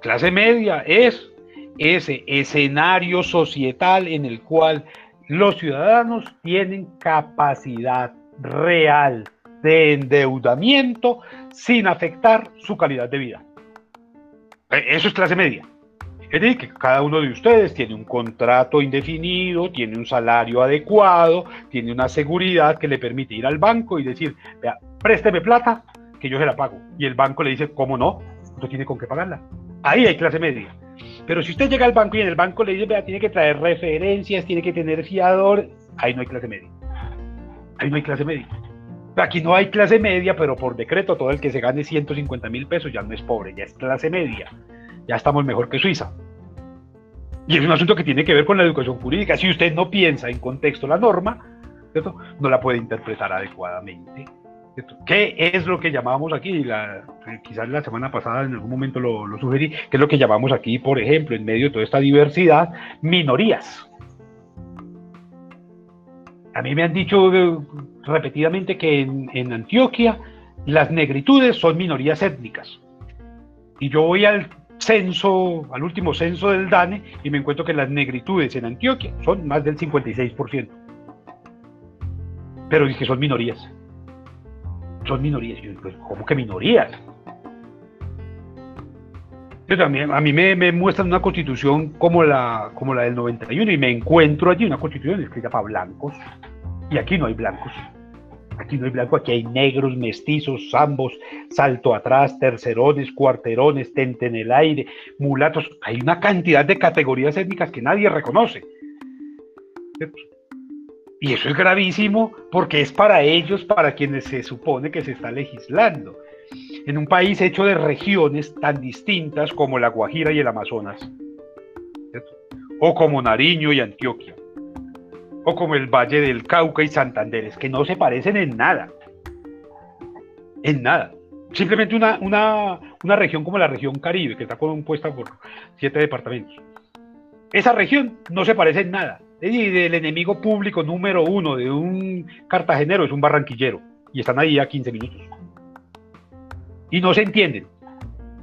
Clase media es ese escenario societal en el cual los ciudadanos tienen capacidad real de endeudamiento sin afectar su calidad de vida. E, eso es clase media. Es decir, que cada uno de ustedes tiene un contrato indefinido, tiene un salario adecuado, tiene una seguridad que le permite ir al banco y decir, vea, présteme plata, que yo se la pago. Y el banco le dice, ¿cómo no? Usted tiene con qué pagarla. Ahí hay clase media. Pero si usted llega al banco y en el banco le dice, vea, tiene que traer referencias, tiene que tener fiador, ahí no hay clase media. Ahí no hay clase media. Aquí no hay clase media, pero por decreto todo el que se gane 150 mil pesos ya no es pobre, ya es clase media ya estamos mejor que Suiza. Y es un asunto que tiene que ver con la educación jurídica. Si usted no piensa en contexto la norma, no la puede interpretar adecuadamente. ¿Qué es lo que llamamos aquí? La, quizás la semana pasada en algún momento lo, lo, sugerí, ¿qué es lo que llamamos aquí, por ejemplo, en medio de toda esta diversidad, minorías. A mí me han dicho eh, repetidamente que en, en Antioquia las negritudes son minorías étnicas. Y yo voy al censo, al último censo del DANE, y me encuentro que las negritudes en Antioquia son más del 56%. Pero es que son minorías. Son minorías. Pues, ¿Cómo que minorías? a mí, a mí me, muestran una constitución como la, como la del 91 y me encuentro allí una constitución escrita para blancos y aquí no hay blancos. Aquí no hay blanco, aquí hay negros, mestizos, zambos, salto atrás, tercerones, cuarterones, tente en el aire, mulatos. Hay una cantidad de categorías étnicas que nadie reconoce. Y eso es gravísimo porque es para ellos, para quienes se supone que se está legislando. En un país hecho de regiones tan distintas como la Guajira y el Amazonas, o como Nariño y Antioquia, o como el Valle del Cauca y Santander, es que no se parecen en nada. En nada. Simplemente una, una, una región como la región Caribe, que está compuesta por siete departamentos. Esa región no se parece en nada. Y el enemigo público número uno de un cartagenero es un barranquillero. Y están ahí a 15 minutos. Y no se entienden.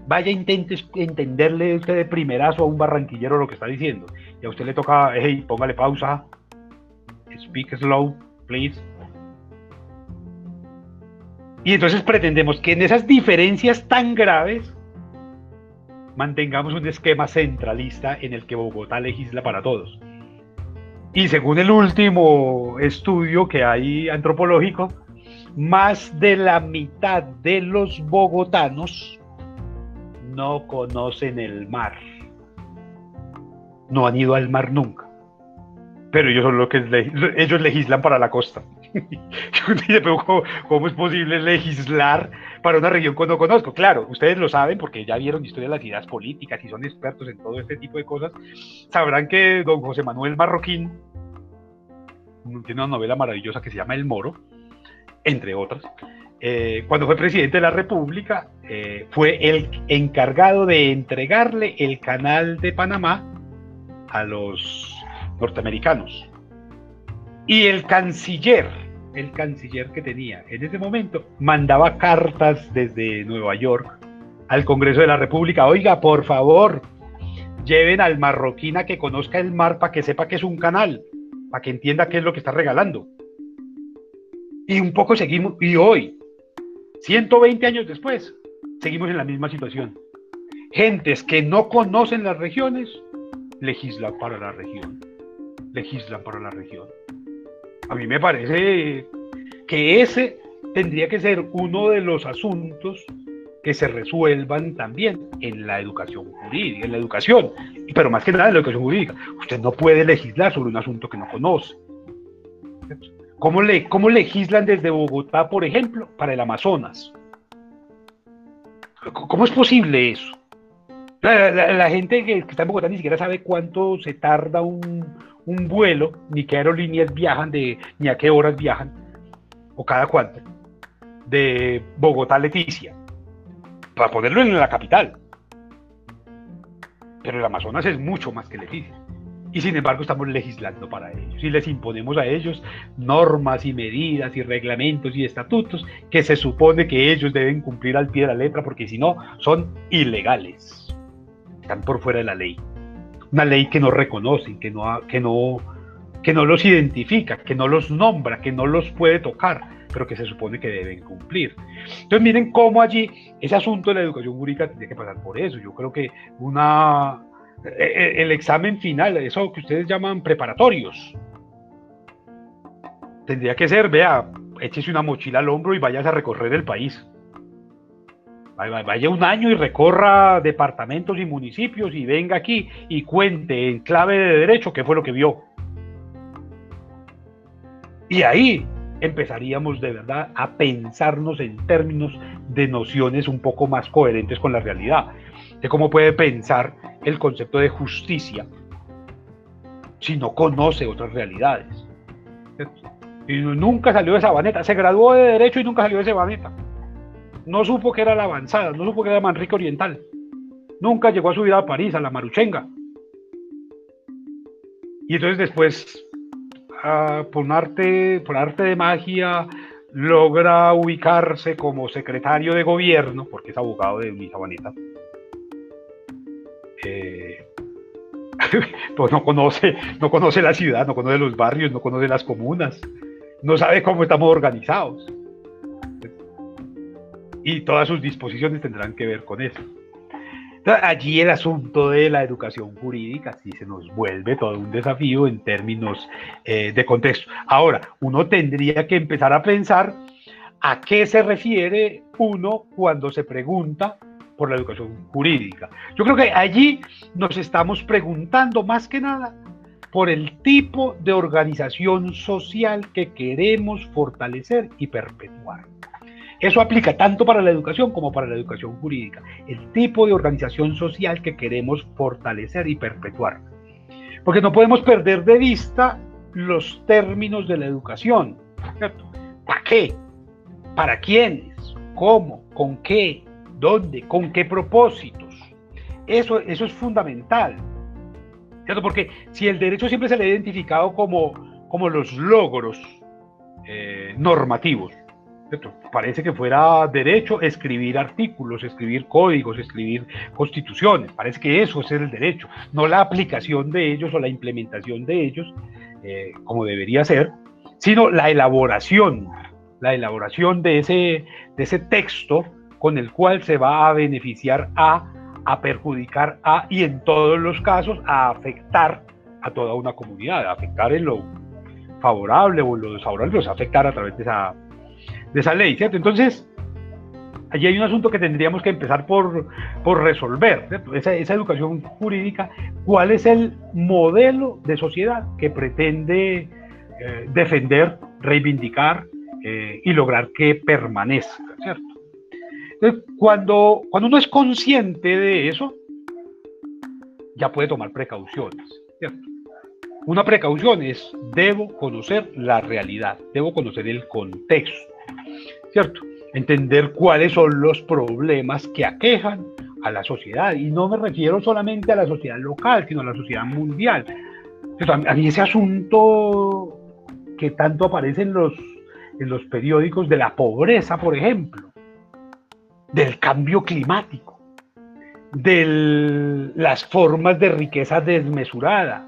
Vaya, intente entenderle usted de primerazo a un barranquillero lo que está diciendo. Y a usted le toca, hey, póngale pausa. Speak slow, please. Y entonces pretendemos que en esas diferencias tan graves mantengamos un esquema centralista en el que Bogotá legisla para todos. Y según el último estudio que hay antropológico, más de la mitad de los bogotanos no conocen el mar. No han ido al mar nunca. Pero ellos son lo que ellos legislan para la costa. ¿cómo, es posible legislar para una región que no conozco? Claro, ustedes lo saben porque ya vieron historia de las ideas políticas y son expertos en todo este tipo de cosas. Sabrán que don José Manuel Marroquín tiene una novela maravillosa que se llama El Moro, entre otras. Eh, cuando fue presidente de la República, eh, fue el encargado de entregarle el canal de Panamá a los norteamericanos. Y el canciller, el canciller que tenía en ese momento, mandaba cartas desde Nueva York al Congreso de la República. Oiga, por favor, lleven al marroquín a que conozca el mar para que sepa que es un canal, para que entienda qué es lo que está regalando. Y un poco seguimos, y hoy, 120 años después, seguimos en la misma situación. Gentes que no conocen las regiones, legislan para la región. Legislan para la región. A mí me parece que ese tendría que ser uno de los asuntos que se resuelvan también en la educación jurídica, en la educación, pero más que nada en la educación jurídica. Usted no puede legislar sobre un asunto que no conoce. ¿Cómo, le, cómo legislan desde Bogotá, por ejemplo, para el Amazonas? ¿Cómo es posible eso? La, gente que, está en Bogotá ni siquiera sabe cuánto se tarda un, un vuelo, ni qué aerolíneas viajan, de, ni a qué horas viajan, o cada cuánto, de Bogotá a Leticia, para ponerlo en la capital. Pero el Amazonas es mucho más que Leticia. Y sin embargo estamos legislando para ellos y les imponemos a ellos normas y medidas y reglamentos y estatutos que se supone que ellos deben cumplir al pie de la letra porque si no son ilegales. Están por fuera de la ley una ley que no reconoce, que no, que no, que no los identifica, que no los nombra, que no los puede tocar, pero que se supone que deben cumplir. Entonces miren cómo allí ese asunto de la educación jurídica tendría que pasar por eso. Yo creo que una e, e, el examen final, eso que ustedes llaman preparatorios, tendría que ser, vea, échese una mochila al hombro y vayas a recorrer el país vaya un año y recorra departamentos y municipios y venga aquí y cuente en clave de derecho qué fue lo que vio. Y ahí empezaríamos de verdad a pensarnos en términos de nociones un poco más coherentes con la realidad, de cómo puede pensar el concepto de justicia si no conoce otras realidades. Y nunca salió de Sabaneta, se graduó de Derecho y nunca salió de Sabaneta no supo que era la avanzada, no supo que era Manrique Oriental. Nunca llegó a subir a París, a la Maruchenga. Y entonces después, ah, por, arte, por arte de magia, logra ubicarse como secretario de gobierno, porque es abogado de mi sabaneta. Eh, pues no conoce, no conoce la ciudad, no conoce los barrios, no conoce las comunas, no sabe cómo estamos organizados y todas sus disposiciones tendrán que ver con eso. allí el asunto de la educación jurídica sí se nos vuelve todo un desafío en términos eh, de contexto. Ahora, uno tendría que empezar a pensar a qué se refiere uno cuando se pregunta por la educación jurídica. Yo creo que allí nos estamos preguntando más que nada por el tipo de organización social que queremos fortalecer y perpetuar. Eso aplica tanto para la educación como para la educación jurídica. El tipo de organización social que queremos fortalecer y perpetuar. Porque no podemos perder de vista los términos de la educación. ¿Para qué? ¿Para quiénes? ¿Cómo? ¿Con qué? ¿Dónde? ¿Con qué propósitos? Eso, es fundamental. ¿cierto? Porque si el derecho siempre se le ha identificado como, como los logros eh, normativos, Parece que fuera derecho escribir artículos, escribir códigos, escribir constituciones. Parece que eso es el derecho, no la aplicación de ellos o la implementación de ellos, eh, como debería ser, sino la elaboración, la elaboración de ese, de ese texto con el cual se va a beneficiar a, a perjudicar a y en todos los casos a afectar a toda una comunidad, a afectar en lo favorable o en lo desfavorable, pues afectar a través de esa de esa ley, ¿cierto? Entonces, allí hay un asunto que tendríamos que empezar por, por resolver, esa, esa, educación jurídica, ¿cuál es el modelo de sociedad que pretende eh, defender, reivindicar eh, y lograr que permanezca, ¿cierto? Entonces, cuando, cuando uno es consciente de eso, ya puede tomar precauciones, ¿cierto? Una precaución es, debo conocer la realidad, debo conocer el contexto, ¿cierto? Entender cuáles son los problemas que aquejan a la sociedad. Y no me refiero solamente a la sociedad local, sino a la sociedad mundial. a mí ese asunto que tanto aparece en los, en los periódicos de la pobreza, por ejemplo, del cambio climático, de las formas de riqueza desmesurada,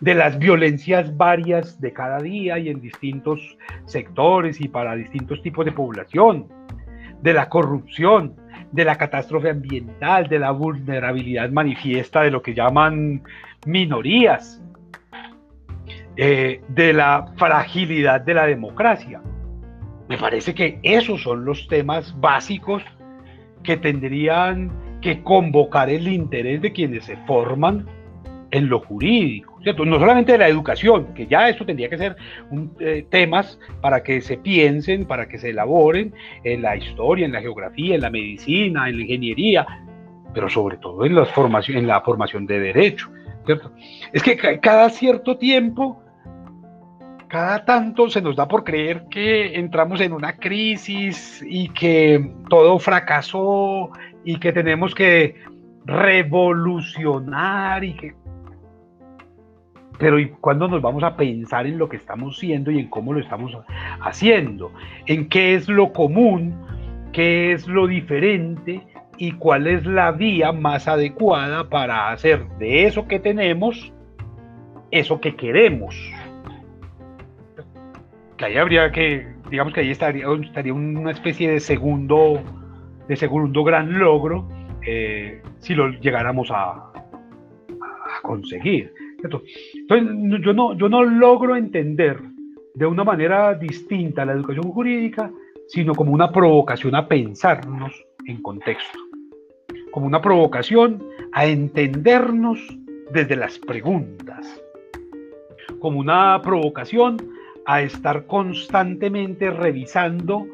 de las violencias varias de cada día y en distintos sectores y para distintos tipos de población, de la corrupción, de la catástrofe ambiental, de la vulnerabilidad manifiesta de lo que llaman minorías, eh, de la fragilidad de la democracia. Me parece que esos son los temas básicos que tendrían que convocar el interés de quienes se forman en lo jurídico, No solamente de la educación, que ya eso tendría que ser eh, temas para que se piensen, para que se elaboren en la historia, en la geografía, en la medicina, en la ingeniería, pero sobre todo en, formación, en la formación de derecho, ¿cierto? Es que cada cierto tiempo, cada tanto se nos da por creer que entramos en una crisis y que todo fracasó y que tenemos que revolucionar y que pero ¿y cuándo nos vamos a pensar en lo que estamos haciendo y en cómo lo estamos haciendo? ¿En qué es lo común? ¿Qué es lo diferente? ¿Y cuál es la vía más adecuada para hacer de eso que tenemos eso que queremos? Que ahí habría que, digamos que ahí estaría, estaría una especie de segundo, de segundo gran logro eh, si lo llegáramos a, a conseguir. Entonces, yo no, yo no logro entender de una manera distinta la educación jurídica, sino como una provocación a pensarnos en contexto, como una provocación a entendernos desde las preguntas, como una provocación a estar constantemente revisando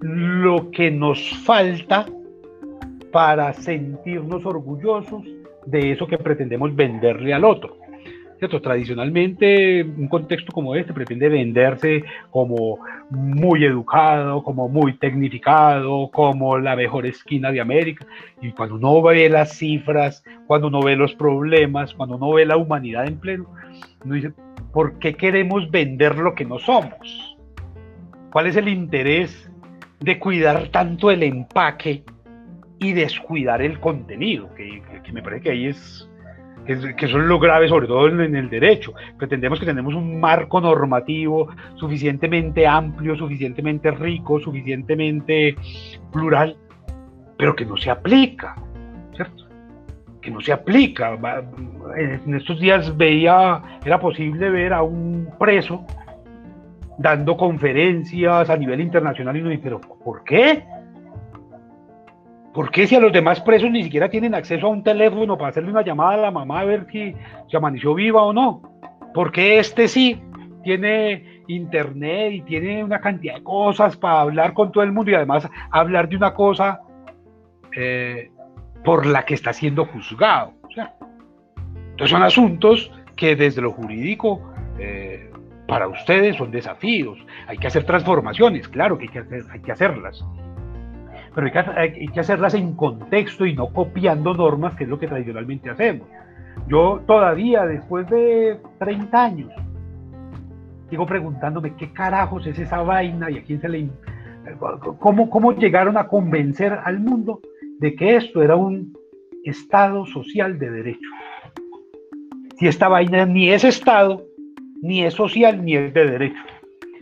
lo que nos falta para sentirnos orgullosos de eso que pretendemos venderle al otro. Tradicionalmente, un contexto como este pretende venderse como muy educado, como muy tecnificado, como la mejor esquina de América. Y cuando uno ve las cifras, cuando uno ve los problemas, cuando uno ve la humanidad en pleno, uno dice, ¿por qué queremos vender lo que no somos? ¿Cuál es el interés de cuidar tanto el empaque y descuidar el contenido? que me parece que ahí es que, eso es lo grave, sobre todo en, el derecho. Pretendemos que tenemos un marco normativo suficientemente amplio, suficientemente rico, suficientemente plural, pero que no se aplica, ¿cierto? Que no se aplica. En estos días veía, era posible ver a un preso dando conferencias a nivel internacional y no pero ¿por qué? ¿Por qué si a los demás presos ni siquiera tienen acceso a un teléfono para hacerle una llamada a la mamá a ver si se amaneció viva o no? ¿Por qué este sí tiene internet y tiene una cantidad de cosas para hablar con todo el mundo y además hablar de una cosa eh, por la que está siendo juzgado? entonces son asuntos que desde lo jurídico eh, para ustedes son desafíos. Hay que hacer transformaciones, claro que hay que, hay que hacerlas pero hay que, hacerlas en contexto y no copiando normas, que es lo que tradicionalmente hacemos. Yo todavía, después de 30 años, sigo preguntándome qué carajos es esa vaina y a quién se le... ¿Cómo, cómo llegaron a convencer al mundo de que esto era un Estado social de derecho? Si esta vaina ni es Estado, ni es social, ni es de derecho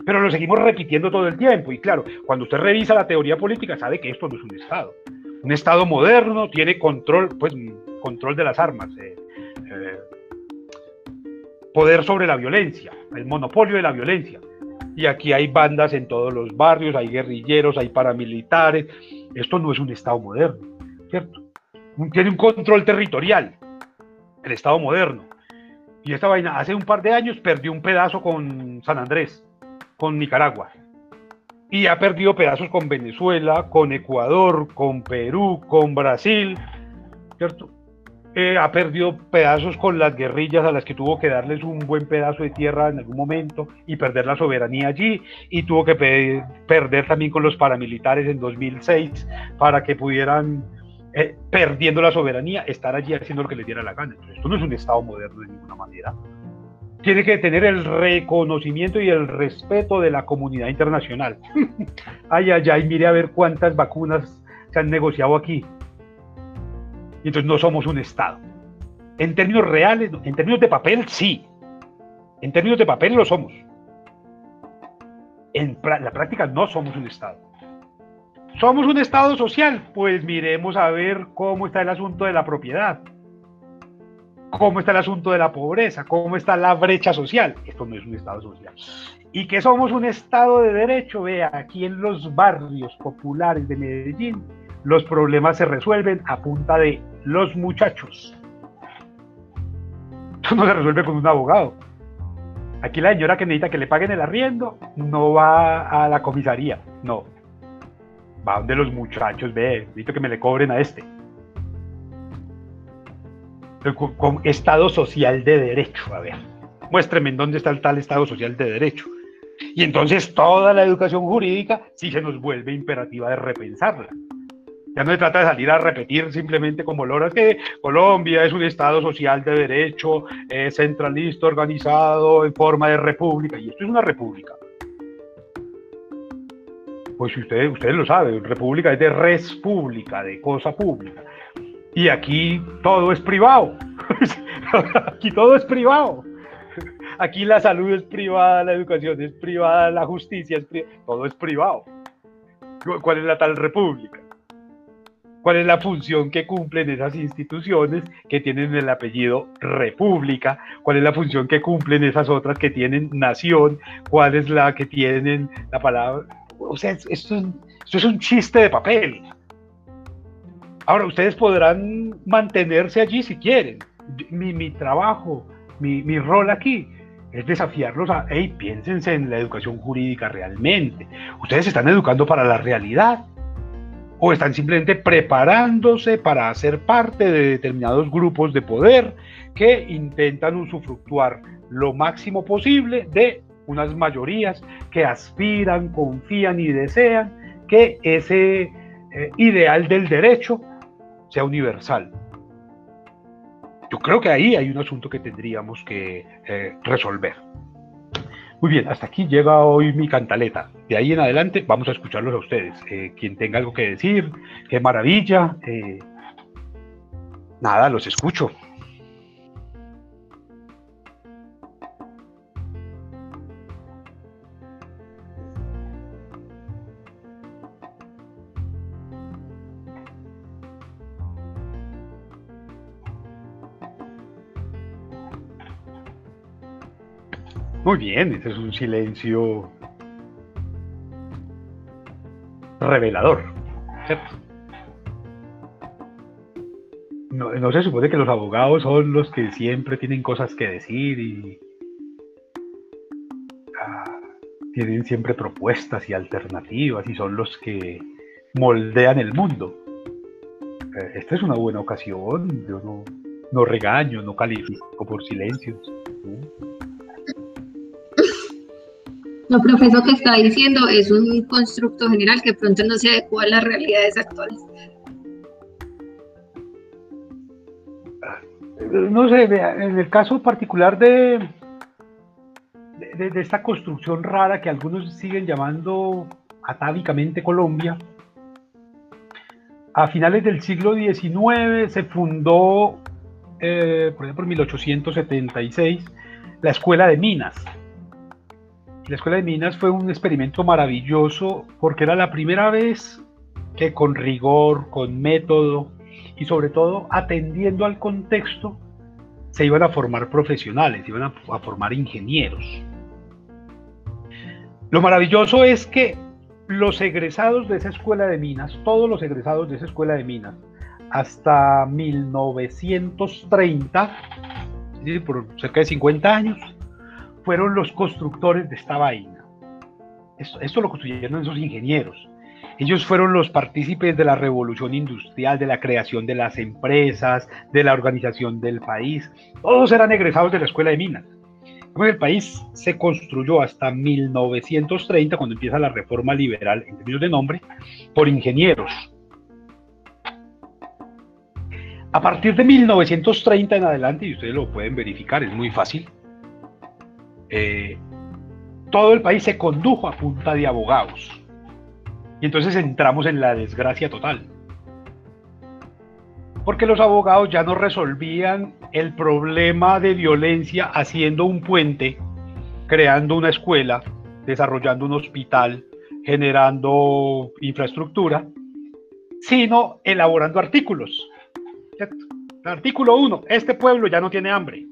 pero lo seguimos repitiendo todo el tiempo. Y claro, cuando usted revisa la teoría política, sabe que esto no es un Estado. Un Estado moderno tiene control, pues, control de las armas, eh, eh, poder sobre la violencia, el monopolio de la violencia. Y aquí hay bandas en todos los barrios, hay guerrilleros, hay paramilitares. Esto no es un Estado moderno, ¿cierto? Tiene un control territorial, el Estado moderno. Y esta vaina hace un par de años perdió un pedazo con San Andrés con Nicaragua. Y ha perdido pedazos con Venezuela, con Ecuador, con Perú, con Brasil, ¿cierto? Eh, ha perdido pedazos con las guerrillas a las que tuvo que darles un buen pedazo de tierra en algún momento y perder la soberanía allí, y tuvo que perder también con los paramilitares en 2006 para que pudieran, eh, perdiendo la soberanía, estar allí haciendo lo que les diera la gana. Entonces, esto no es un Estado moderno de ninguna manera tiene que tener el reconocimiento y el respeto de la comunidad internacional. ay, ay, ay, mire a ver cuántas vacunas se han negociado aquí. Y entonces no somos un Estado. En términos reales, en términos de papel, sí. En términos de papel lo somos. En la práctica no somos un Estado. ¿Somos un Estado social? Pues miremos a ver cómo está el asunto de la propiedad cómo está el asunto de la pobreza, cómo está la brecha social. Esto no es un Estado social. Y que somos un Estado de derecho, vea, aquí en los barrios populares de Medellín, los problemas se resuelven a punta de los muchachos. Esto no se resuelve con un abogado. Aquí la señora que necesita que le paguen el arriendo no va a la comisaría, no. Va donde los muchachos, ve, necesito que me le cobren a este con Estado social de derecho. A ver, muéstreme en dónde está el tal Estado social de derecho. Y entonces toda la educación jurídica sí se nos vuelve imperativa de repensarla. Ya no se trata de salir a repetir simplemente como loras que Colombia es un Estado social de derecho, centralista, organizado, en forma de república. Y esto es una república. Pues ustedes, ustedes lo saben, república es de res pública, de cosa pública. Y aquí todo es privado. aquí todo es privado. Aquí la salud es privada, la educación es privada, la justicia es privada, todo es privado. ¿Cuál es la tal república? ¿Cuál es la función que cumplen esas instituciones que tienen el apellido república? ¿Cuál es la función que cumplen esas otras que tienen nación? ¿Cuál es la que tienen la palabra? O sea, esto esto es un chiste de papel. Ahora, ustedes podrán mantenerse allí si quieren. Mi, trabajo, mi, rol aquí es desafiarlos a, hey, piénsense en la educación jurídica realmente. Ustedes se están educando para la realidad o están simplemente preparándose para ser parte de determinados grupos de poder que intentan usufructuar lo máximo posible de unas mayorías que aspiran, confían y desean que ese eh, ideal del derecho sea universal. Yo creo que ahí hay un asunto que tendríamos que eh, resolver. Muy bien, hasta aquí llega hoy mi cantaleta. De ahí en adelante vamos a escucharlos a ustedes. Eh, quien tenga algo que decir, qué maravilla. Eh, nada, los escucho. Muy bien, ese es un silencio revelador, ¿cierto? no, se supone que los abogados son los que siempre tienen cosas que decir y ah, tienen siempre propuestas y alternativas y son los que moldean el mundo. Eh, esta es una buena ocasión, yo no, no regaño, no califico por silencios.
Lo profesor que está diciendo es un constructo general que pronto no se adecua a las realidades actuales.
No sé, en el caso particular de, de, esta construcción rara que algunos siguen llamando atávicamente Colombia, a finales del siglo XIX se fundó, eh, por ejemplo, en 1876, la Escuela de Minas. La Escuela de Minas fue un experimento maravilloso porque era la primera vez que con rigor, con método y sobre todo atendiendo al contexto, se iban a formar profesionales, iban a, a formar ingenieros. Lo maravilloso es que los egresados de esa escuela de minas, todos los egresados de esa escuela de minas, hasta 1930, por cerca de 50 años, fueron los constructores de esta vaina. Esto, lo construyeron esos ingenieros. Ellos fueron los partícipes de la revolución industrial, de la creación de las empresas, de la organización del país. Todos eran egresados de la escuela de minas. El país se construyó hasta 1930, cuando empieza la reforma liberal en términos de nombre, por ingenieros. A partir de 1930 en adelante, y ustedes lo pueden verificar, es muy fácil, eh, todo el país se condujo a punta de abogados. Y entonces entramos en la desgracia total. Porque los abogados ya no resolvían el problema de violencia haciendo un puente, creando una escuela, desarrollando un hospital, generando infraestructura, sino elaborando artículos. Artículo 1, este pueblo ya no tiene hambre.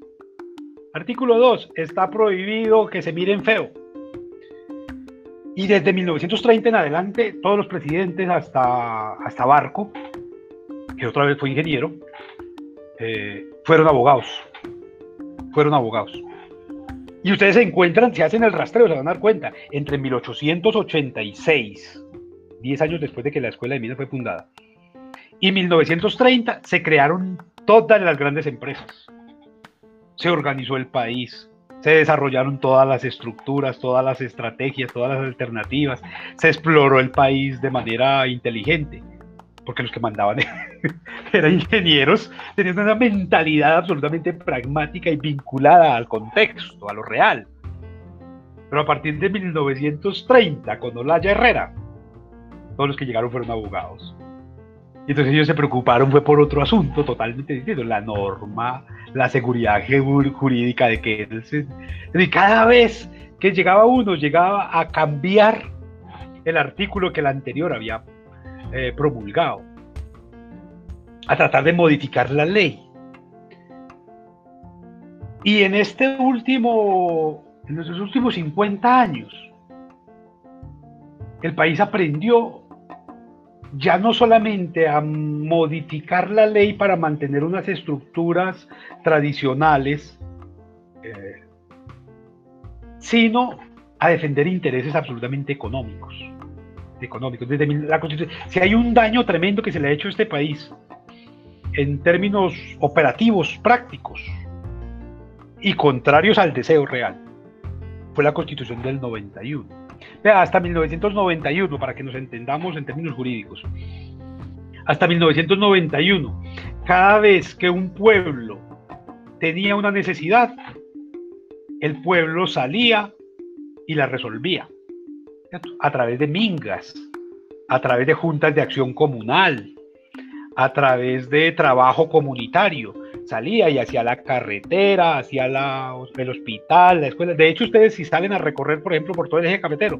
Artículo 2, está prohibido que se miren feo. Y desde 1930 en adelante, todos los presidentes hasta, hasta Barco, que otra vez fue ingeniero, eh, fueron abogados. Fueron abogados. Y ustedes se encuentran, si hacen el rastreo, se van a dar cuenta, entre 1886, 10 años después de que la Escuela de Minas fue fundada, y 1930 se crearon todas las grandes empresas. Se organizó el país, se desarrollaron todas las estructuras, todas las estrategias, todas las alternativas, se exploró el país de manera inteligente porque los que mandaban eran ingenieros, tenían una mentalidad absolutamente pragmática y vinculada al contexto, a lo real. Pero a partir de 1930, con Olaya Herrera, todos los que llegaron fueron abogados. Y entonces ellos se preocuparon, fue por otro asunto totalmente distinto, la norma, la seguridad jurídica de que y cada vez que llegaba uno, llegaba a cambiar el artículo que el anterior había eh, promulgado, a tratar de modificar la ley. Y en este último, en estos últimos 50 años, el país aprendió ya no solamente a modificar la ley para mantener unas estructuras tradicionales, eh, sino a defender intereses absolutamente económicos económicos. Desde la si hay un daño tremendo que se le ha hecho a este país en términos operativos, prácticos y contrarios al deseo real, fue la constitución del 91. Hasta 1991, para que nos entendamos en términos jurídicos. Hasta 1991, cada vez que un pueblo tenía una necesidad, el pueblo salía y la resolvía a través de mingas, a través de juntas de acción comunal, a través de trabajo comunitario. Salía y hacía la carretera, hacía la, el hospital, la escuela. De hecho, ustedes si salen a recorrer, por ejemplo, por todo el eje cafetero,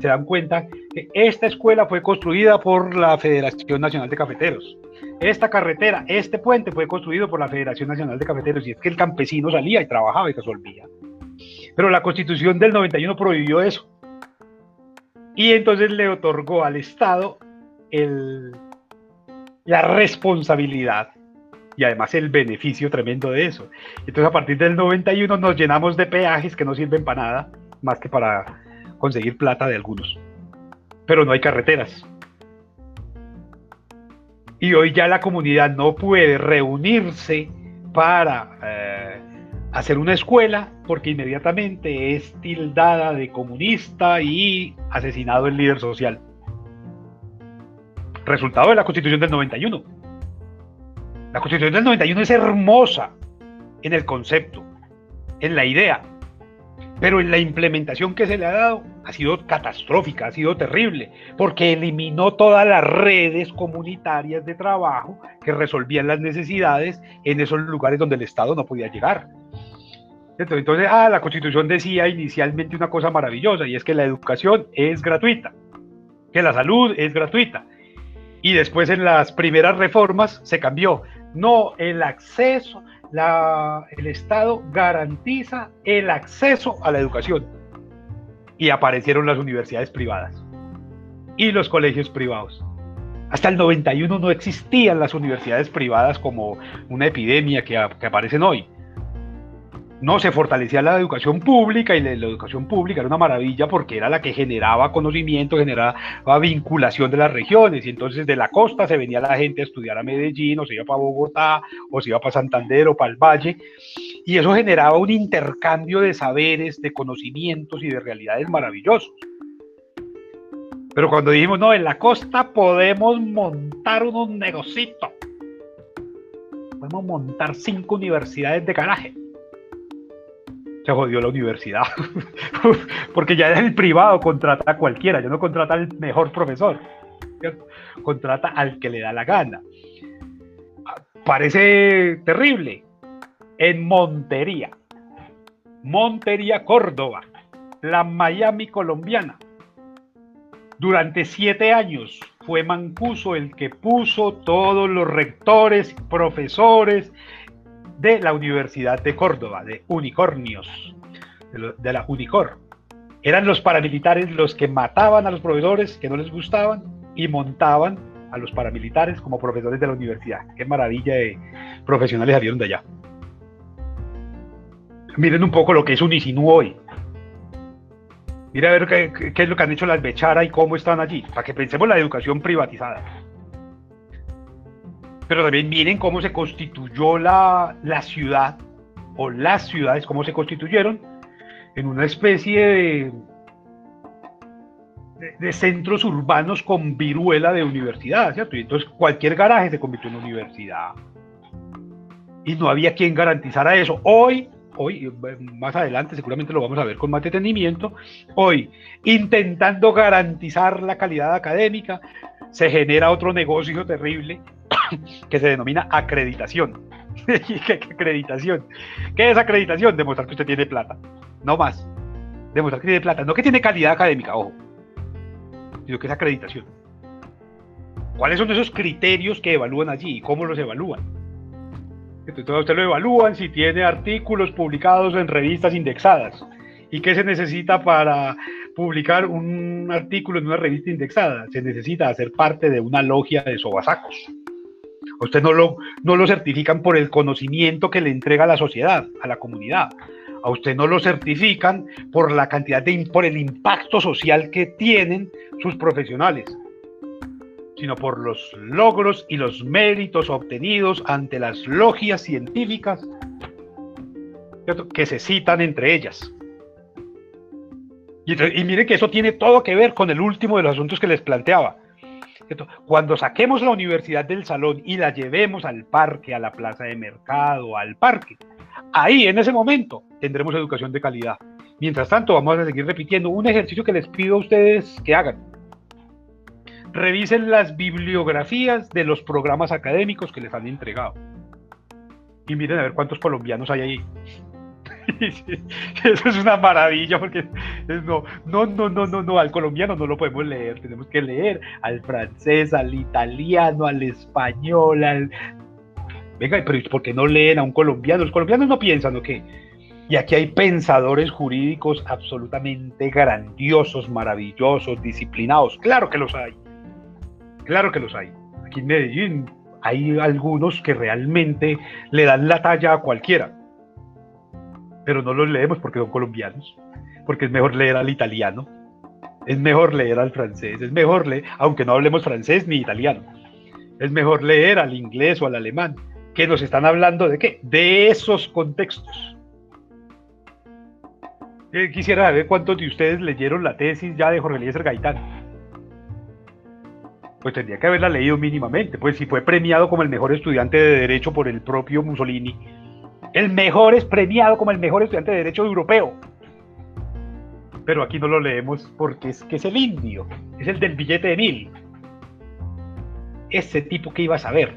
se dan cuenta que esta escuela fue construida por la Federación Nacional de Cafeteros. Esta carretera, este puente fue construido por la Federación Nacional de Cafeteros. Y es que el campesino salía y trabajaba y resolvía. Pero la constitución del 91 prohibió eso y entonces le otorgó al Estado la responsabilidad y además el beneficio tremendo de eso. Entonces a partir del 91 nos llenamos de peajes que no sirven para nada, más que para conseguir plata de algunos. Pero no hay carreteras. Y hoy ya la comunidad no puede reunirse para eh, hacer una escuela porque inmediatamente es tildada de comunista y asesinado el líder social. Resultado de la constitución del 91. La constitución del 91 es hermosa en el concepto, en la idea, pero en la implementación que se le ha dado ha sido catastrófica, ha sido terrible, porque eliminó todas las redes comunitarias de trabajo que resolvían las necesidades en esos lugares donde el Estado no podía llegar. Entonces, ah, la Constitución decía inicialmente una cosa maravillosa y es que la educación es gratuita, que la salud es gratuita. Y después en las primeras reformas se cambió. No, el acceso, la, el Estado garantiza el acceso a la educación. Y aparecieron las universidades privadas y los colegios privados. Hasta el 91 no existían las universidades privadas como una epidemia que, que aparecen hoy no se fortalecía la educación pública y la, educación pública era una maravilla porque era la que generaba conocimiento, generaba vinculación de las regiones. Y entonces de la costa se venía la gente a estudiar a Medellín o se iba para Bogotá o se iba para Santander o para el Valle. Y eso generaba un intercambio de saberes, de conocimientos y de realidades maravillosos. Pero cuando dijimos, no, en la costa podemos montar unos negocitos, podemos montar cinco universidades de garaje se jodió la universidad. Porque ya el privado contrata a cualquiera, ya no contrata al mejor profesor, contrata al que le da la gana. Parece terrible. En Montería, Montería, Córdoba, la Miami colombiana. Durante siete años fue Mancuso el que puso todos los rectores, profesores de la Universidad de Córdoba, de Unicornios, de, la Unicor. Eran los paramilitares los que mataban a los profesores que no les gustaban y montaban a los paramilitares como profesores de la universidad. Qué maravilla de profesionales salieron de allá. Miren un poco lo que es Unicinú hoy. Mira a ver qué, qué, es lo que han hecho las Bechara y cómo están allí, para que pensemos la educación privatizada pero también miren cómo se constituyó la, la ciudad o las ciudades, cómo se constituyeron en una especie de, de, centros urbanos con viruela de universidad, ¿cierto? Y entonces cualquier garaje se convirtió en universidad. Y no había quien garantizara eso. Hoy, hoy, más adelante seguramente lo vamos a ver con más detenimiento, hoy, intentando garantizar la calidad académica, se genera otro negocio terrible que se denomina acreditación. ¿Qué acreditación? ¿Qué es acreditación? Demostrar que usted tiene plata. No más. Demostrar que tiene plata. No que tiene calidad académica, ojo. Sino que es acreditación. ¿Cuáles son esos criterios que evalúan allí y cómo los evalúan? Entonces, usted lo evalúan si tiene artículos publicados en revistas indexadas. ¿Y qué se necesita para publicar un artículo en una revista indexada? Se necesita hacer parte de una logia de sobasacos. A usted no lo, no lo certifican por el conocimiento que le entrega la sociedad, a la comunidad. A usted no lo certifican por la cantidad de, por el impacto social que tienen sus profesionales, sino por los logros y los méritos obtenidos ante las logias científicas que se citan entre ellas. Y, y miren que eso tiene todo que ver con el último de los asuntos que les planteaba cuando saquemos la universidad del salón y la llevemos al parque, a la plaza de mercado, al parque, ahí en ese momento tendremos educación de calidad. Mientras tanto, vamos a seguir repitiendo un ejercicio que les pido a ustedes que hagan. Revisen las bibliografías de los programas académicos que les han entregado. Y miren a ver cuántos colombianos hay ahí. Eso es una maravilla porque no, no, no, no, no, al colombiano no lo podemos leer, tenemos que leer al francés, al italiano, al español, al... Venga, pero ¿por qué no leen a un colombiano? Los colombianos no piensan, ¿o qué? Y aquí hay pensadores jurídicos absolutamente grandiosos, maravillosos, disciplinados. Claro que los hay. Claro que los hay. Aquí en Medellín hay algunos que realmente le dan la talla a cualquiera, pero no los leemos porque son colombianos, porque es mejor leer al italiano, es mejor leer al francés, es mejor leer, aunque no hablemos francés ni italiano, es mejor leer al inglés o al alemán, que nos están hablando de qué? De esos contextos. Quisiera saber cuántos de ustedes leyeron la tesis ya de Jorge Eliezer Gaitán pues tendría que haberla leído mínimamente, pues si fue premiado como el mejor estudiante de Derecho por el propio Mussolini, el mejor es premiado como el mejor estudiante de Derecho europeo. Pero aquí no lo leemos porque es que es el indio, es el del billete de mil. Ese tipo que iba a saber.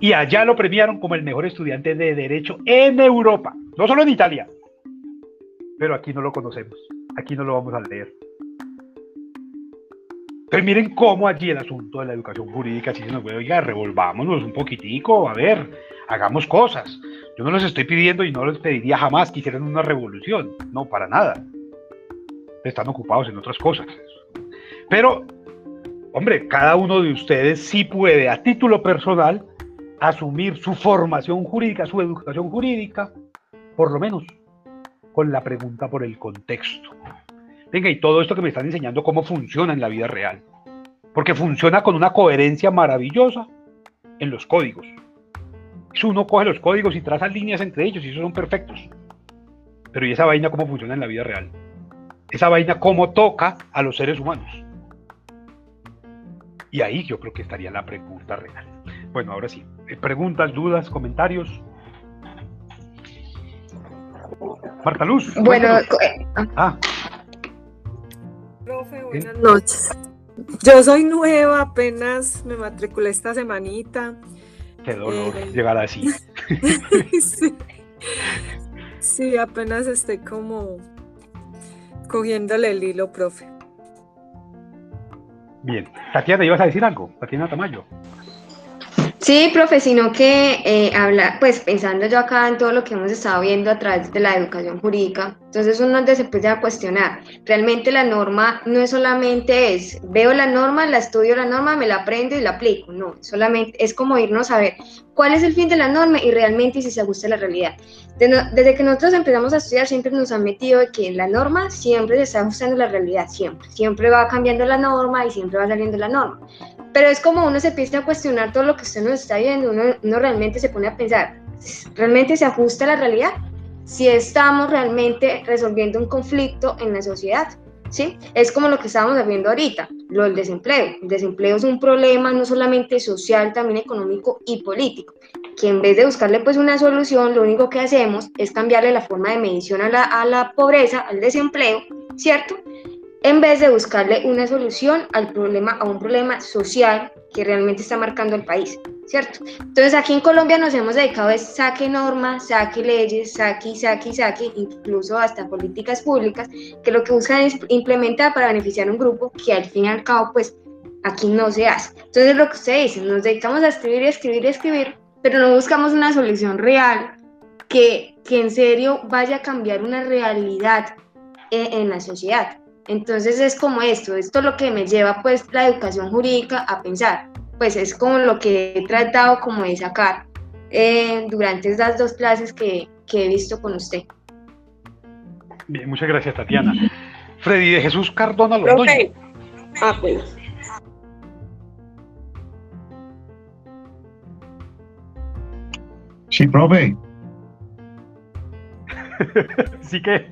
Y allá lo premiaron como el mejor estudiante de Derecho en Europa, no solo en Italia. Pero aquí no lo conocemos, aquí no lo vamos a leer. Entonces miren cómo allí el asunto de la educación jurídica, si se nos puede, oiga, revolvámonos un poquitico, a ver, hagamos cosas. Yo no les estoy pidiendo y no les pediría jamás que hicieran una revolución, no, para nada. Están ocupados en otras cosas. Pero, hombre, cada uno de ustedes sí puede a título personal asumir su formación jurídica, su educación jurídica, por lo menos con la pregunta por el contexto. Venga, y todo esto que me están enseñando cómo funciona en la vida real. Porque funciona con una coherencia maravillosa en los códigos. Uno coge los códigos y traza líneas entre ellos y esos son perfectos. Pero ¿y esa vaina cómo funciona en la vida real? Esa vaina cómo toca a los seres humanos. Y ahí yo creo que estaría la pregunta real. Bueno, ahora sí. Eh, preguntas, dudas, comentarios. Marta Luz.
Bueno, eh,
ah buenas noches. Yo soy nueva, apenas me matriculé esta semanita.
Qué dolor eh, llegar así.
sí. apenas estoy como cogiéndole el hilo, profe.
Bien. Tatiana, ¿ibas a decir algo? Tatiana Tamayo.
Sí, profe, sino que eh, habla, pues pensando yo acá en todo lo que hemos estado viendo a través de la educación jurídica, entonces uno se a cuestionar, realmente la norma no es solamente es, veo la norma, la estudio la norma, me la aprendo y la aplico, no, solamente es como irnos a ver cuál es el fin de la norma y realmente si se ajusta a la realidad. Desde que nosotros empezamos a estudiar siempre nos han metido que la norma siempre se está ajustando a la realidad, siempre, siempre va cambiando la norma y siempre va saliendo la norma. Pero es como uno se empieza a cuestionar todo lo que usted nos está viendo, uno, realmente se pone a pensar, ¿realmente se ajusta a la realidad? Si estamos realmente resolviendo un conflicto en la sociedad, ¿sí? Es como lo que estábamos viendo ahorita, lo del desempleo. El desempleo es un problema no solamente social, también económico y político, que en vez de buscarle pues una solución, lo único que hacemos es cambiarle la forma de medición a la, a la pobreza, al desempleo, ¿cierto? En vez de buscarle una solución al problema, a un problema social que realmente está marcando el país, ¿cierto? Entonces aquí en Colombia nos hemos dedicado a saque normas, saque leyes, saque, saque, saque, incluso hasta políticas públicas, que lo que buscan es implementar para beneficiar a un grupo que al fin y al cabo, pues aquí no se hace. Entonces lo que usted dice, nos dedicamos a escribir, escribir, escribir, pero no buscamos una solución real que, que en serio vaya a cambiar una realidad en, en la sociedad. Entonces es como esto, esto es lo que me lleva pues la educación jurídica a pensar, pues es como lo que he tratado como de sacar eh, durante estas dos clases que, he visto con usted.
Bien, muchas gracias Tatiana. Freddy de Jesús Cardona Londoño.
Ah, pues.
Sí, profe.
sí que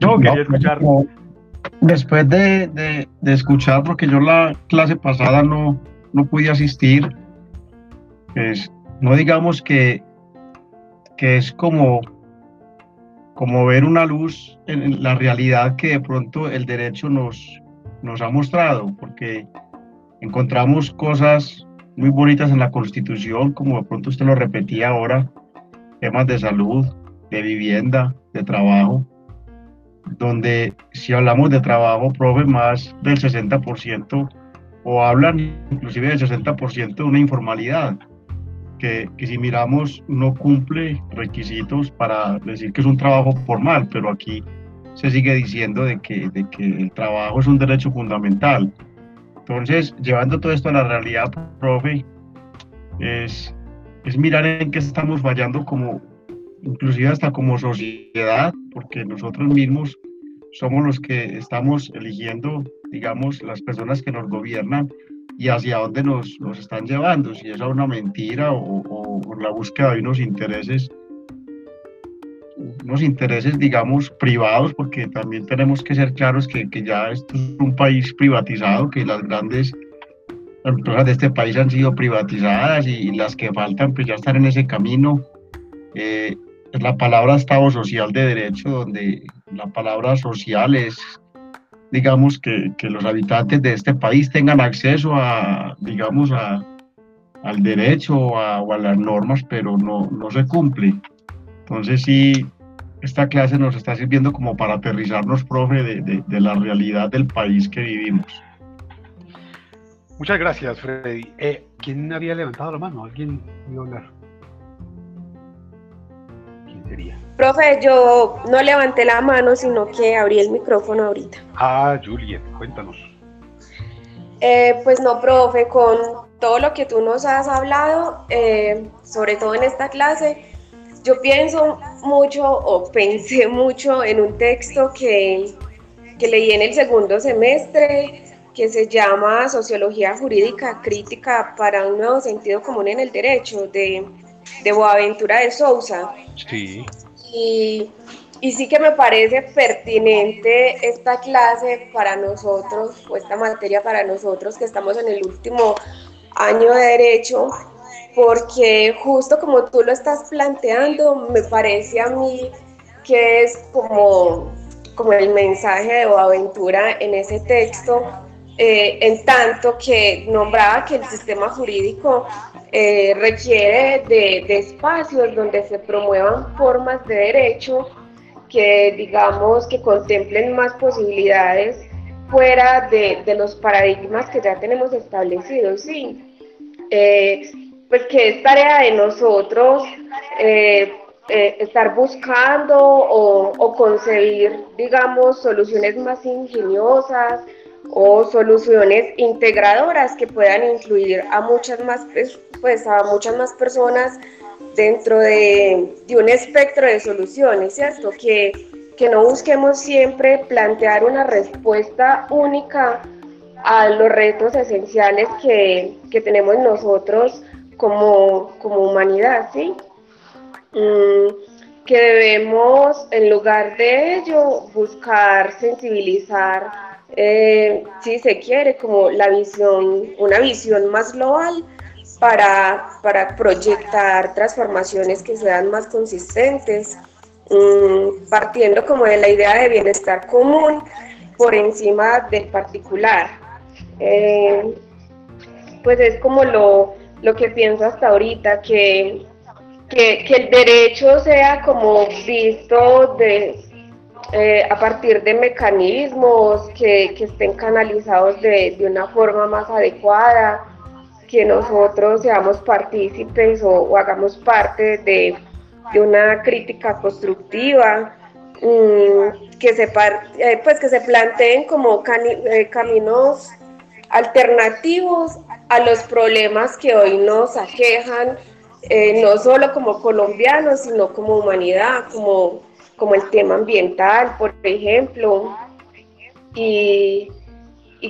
no, quería escuchar.
Después de, escuchar, porque yo la clase pasada no, no pude asistir, pues no digamos que, que es como, como ver una luz en la realidad que de pronto el derecho nos, nos ha mostrado, porque encontramos cosas muy bonitas en la Constitución, como de pronto usted lo repetía ahora, temas de salud, de vivienda, de trabajo, donde si hablamos de trabajo, profe, más del 60% o hablan inclusive del 60% de una informalidad, que, que, si miramos no cumple requisitos para decir que es un trabajo formal, pero aquí se sigue diciendo de que, de que el trabajo es un derecho fundamental. Entonces, llevando todo esto a la realidad, profe, es, es mirar en qué estamos fallando como, inclusive hasta como sociedad, porque nosotros mismos somos los que estamos eligiendo, digamos, las personas que nos gobiernan y hacia dónde nos, nos están llevando, si es a una mentira o, o, la búsqueda de unos intereses, unos intereses, digamos, privados, porque también tenemos que ser claros que, que ya esto es un país privatizado, que las grandes empresas de este país han sido privatizadas y, las que faltan pues ya están en ese camino. Eh, la palabra Estado Social de Derecho, donde la palabra social es, digamos, que, que los habitantes de este país tengan acceso a, digamos, a, al derecho o a las normas, pero no, no se cumple. Entonces sí, esta clase nos está sirviendo como para aterrizarnos, profe, de, de, de la realidad del país que vivimos.
Muchas gracias, Freddy. Eh, ¿Quién había levantado la mano? ¿Alguien iba a hablar?
Profe, yo no levanté la mano, sino que abrí el micrófono ahorita.
Ah, Juliet, cuéntanos.
Eh, pues no, profe, con todo lo que tú nos has hablado, eh, sobre todo en esta clase, yo pienso mucho o pensé mucho en un texto que, que leí en el segundo semestre que se llama Sociología Jurídica Crítica para un nuevo sentido común en el derecho, de, de Boaventura de Sousa.
Sí.
Y, y, sí que me parece pertinente esta clase para nosotros, o esta materia para nosotros que estamos en el último año de derecho, porque justo como tú lo estás planteando, me parece a mí que es como, como el mensaje de Boaventura en ese texto, eh, en tanto que nombraba que el sistema jurídico eh, requiere de, espacios donde se promuevan formas de derecho que digamos que contemplen más posibilidades fuera de, los paradigmas que ya tenemos establecidos, sí. Eh, pues que es tarea de nosotros estar buscando o, o digamos, soluciones más ingeniosas, o soluciones integradoras que puedan incluir a muchas más, pues, a muchas más personas dentro de, de un espectro de soluciones, ¿cierto? Que, que no busquemos siempre plantear una respuesta única a los retos esenciales que, que tenemos nosotros como, como humanidad, ¿sí? Mm, que debemos, en lugar de ello, buscar sensibilizar eh, si se quiere, como la visión, una visión más global para, para proyectar transformaciones que sean más consistentes, mm, partiendo como de la idea de bienestar común por encima del particular. Eh, pues es como lo, lo, que pienso hasta ahorita, que, que, que el derecho sea como visto de, eh, a partir de mecanismos que, estén canalizados de, una forma más adecuada, que nosotros seamos partícipes o, hagamos parte de, una crítica constructiva, mm, que, se, eh, pues que se planteen como eh, caminos alternativos a los problemas que hoy nos aquejan, no solo como colombianos, sino como humanidad, como como el tema ambiental, por ejemplo. Y,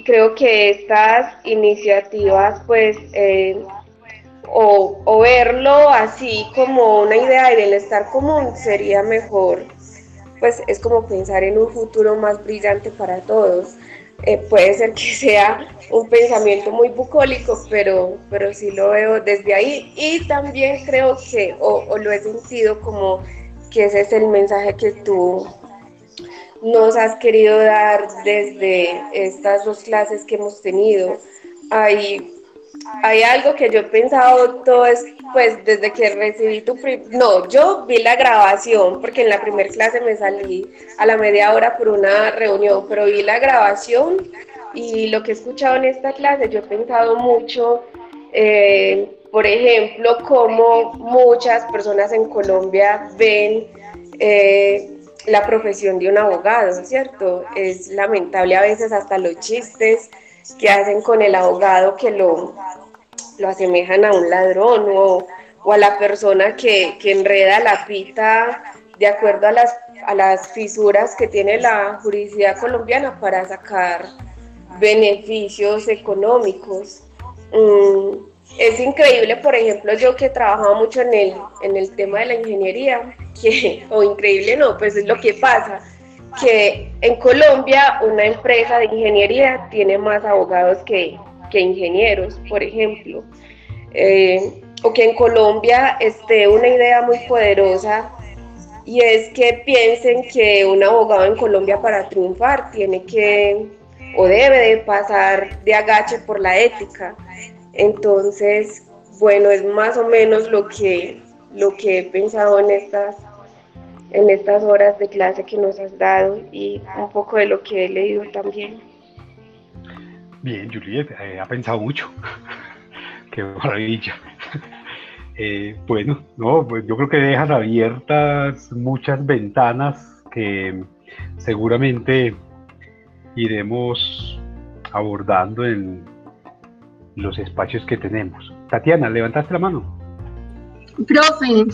creo que estas iniciativas, pues, eh, o, verlo así como una idea de bienestar común sería mejor, pues es como pensar en un futuro más brillante para todos. Eh, puede ser que sea un pensamiento muy bucólico, pero, pero sí lo veo desde ahí y también creo que, o, o lo he sentido como que ese es el mensaje que tú nos has querido dar desde estas dos clases que hemos tenido. Hay, hay algo que yo he pensado todo es, pues desde que recibí tu... No, yo vi la grabación porque en la primera clase me salí a la media hora por una reunión, pero vi la grabación y lo que he escuchado en esta clase, yo he pensado mucho eh, por ejemplo, cómo muchas personas en Colombia ven eh, la profesión de un abogado, ¿cierto? Es lamentable a veces hasta los chistes que hacen con el abogado que lo, lo asemejan a un ladrón o, a la persona que, que, enreda la pita de acuerdo a las, a las fisuras que tiene la jurisdicción colombiana para sacar beneficios económicos. Mm, es increíble, por ejemplo, yo que he trabajado mucho en el, en el tema de la ingeniería, que, o increíble no, pues es lo que pasa, que en Colombia una empresa de ingeniería tiene más abogados que, que ingenieros, por ejemplo. Eh, o que en Colombia esté una idea muy poderosa y es que piensen que un abogado en Colombia para triunfar tiene que o debe de pasar de agache por la ética. Entonces, bueno, es más o menos lo que, lo que he pensado en estas, en estas horas de clase que nos has dado y un poco de lo que he leído también.
Bien, Juliet, eh, ha pensado mucho. Qué maravilla. Eh, bueno, no, pues yo creo que dejas abiertas muchas ventanas que seguramente iremos abordando en los espacios que tenemos. Tatiana, levantaste la mano.
Profe,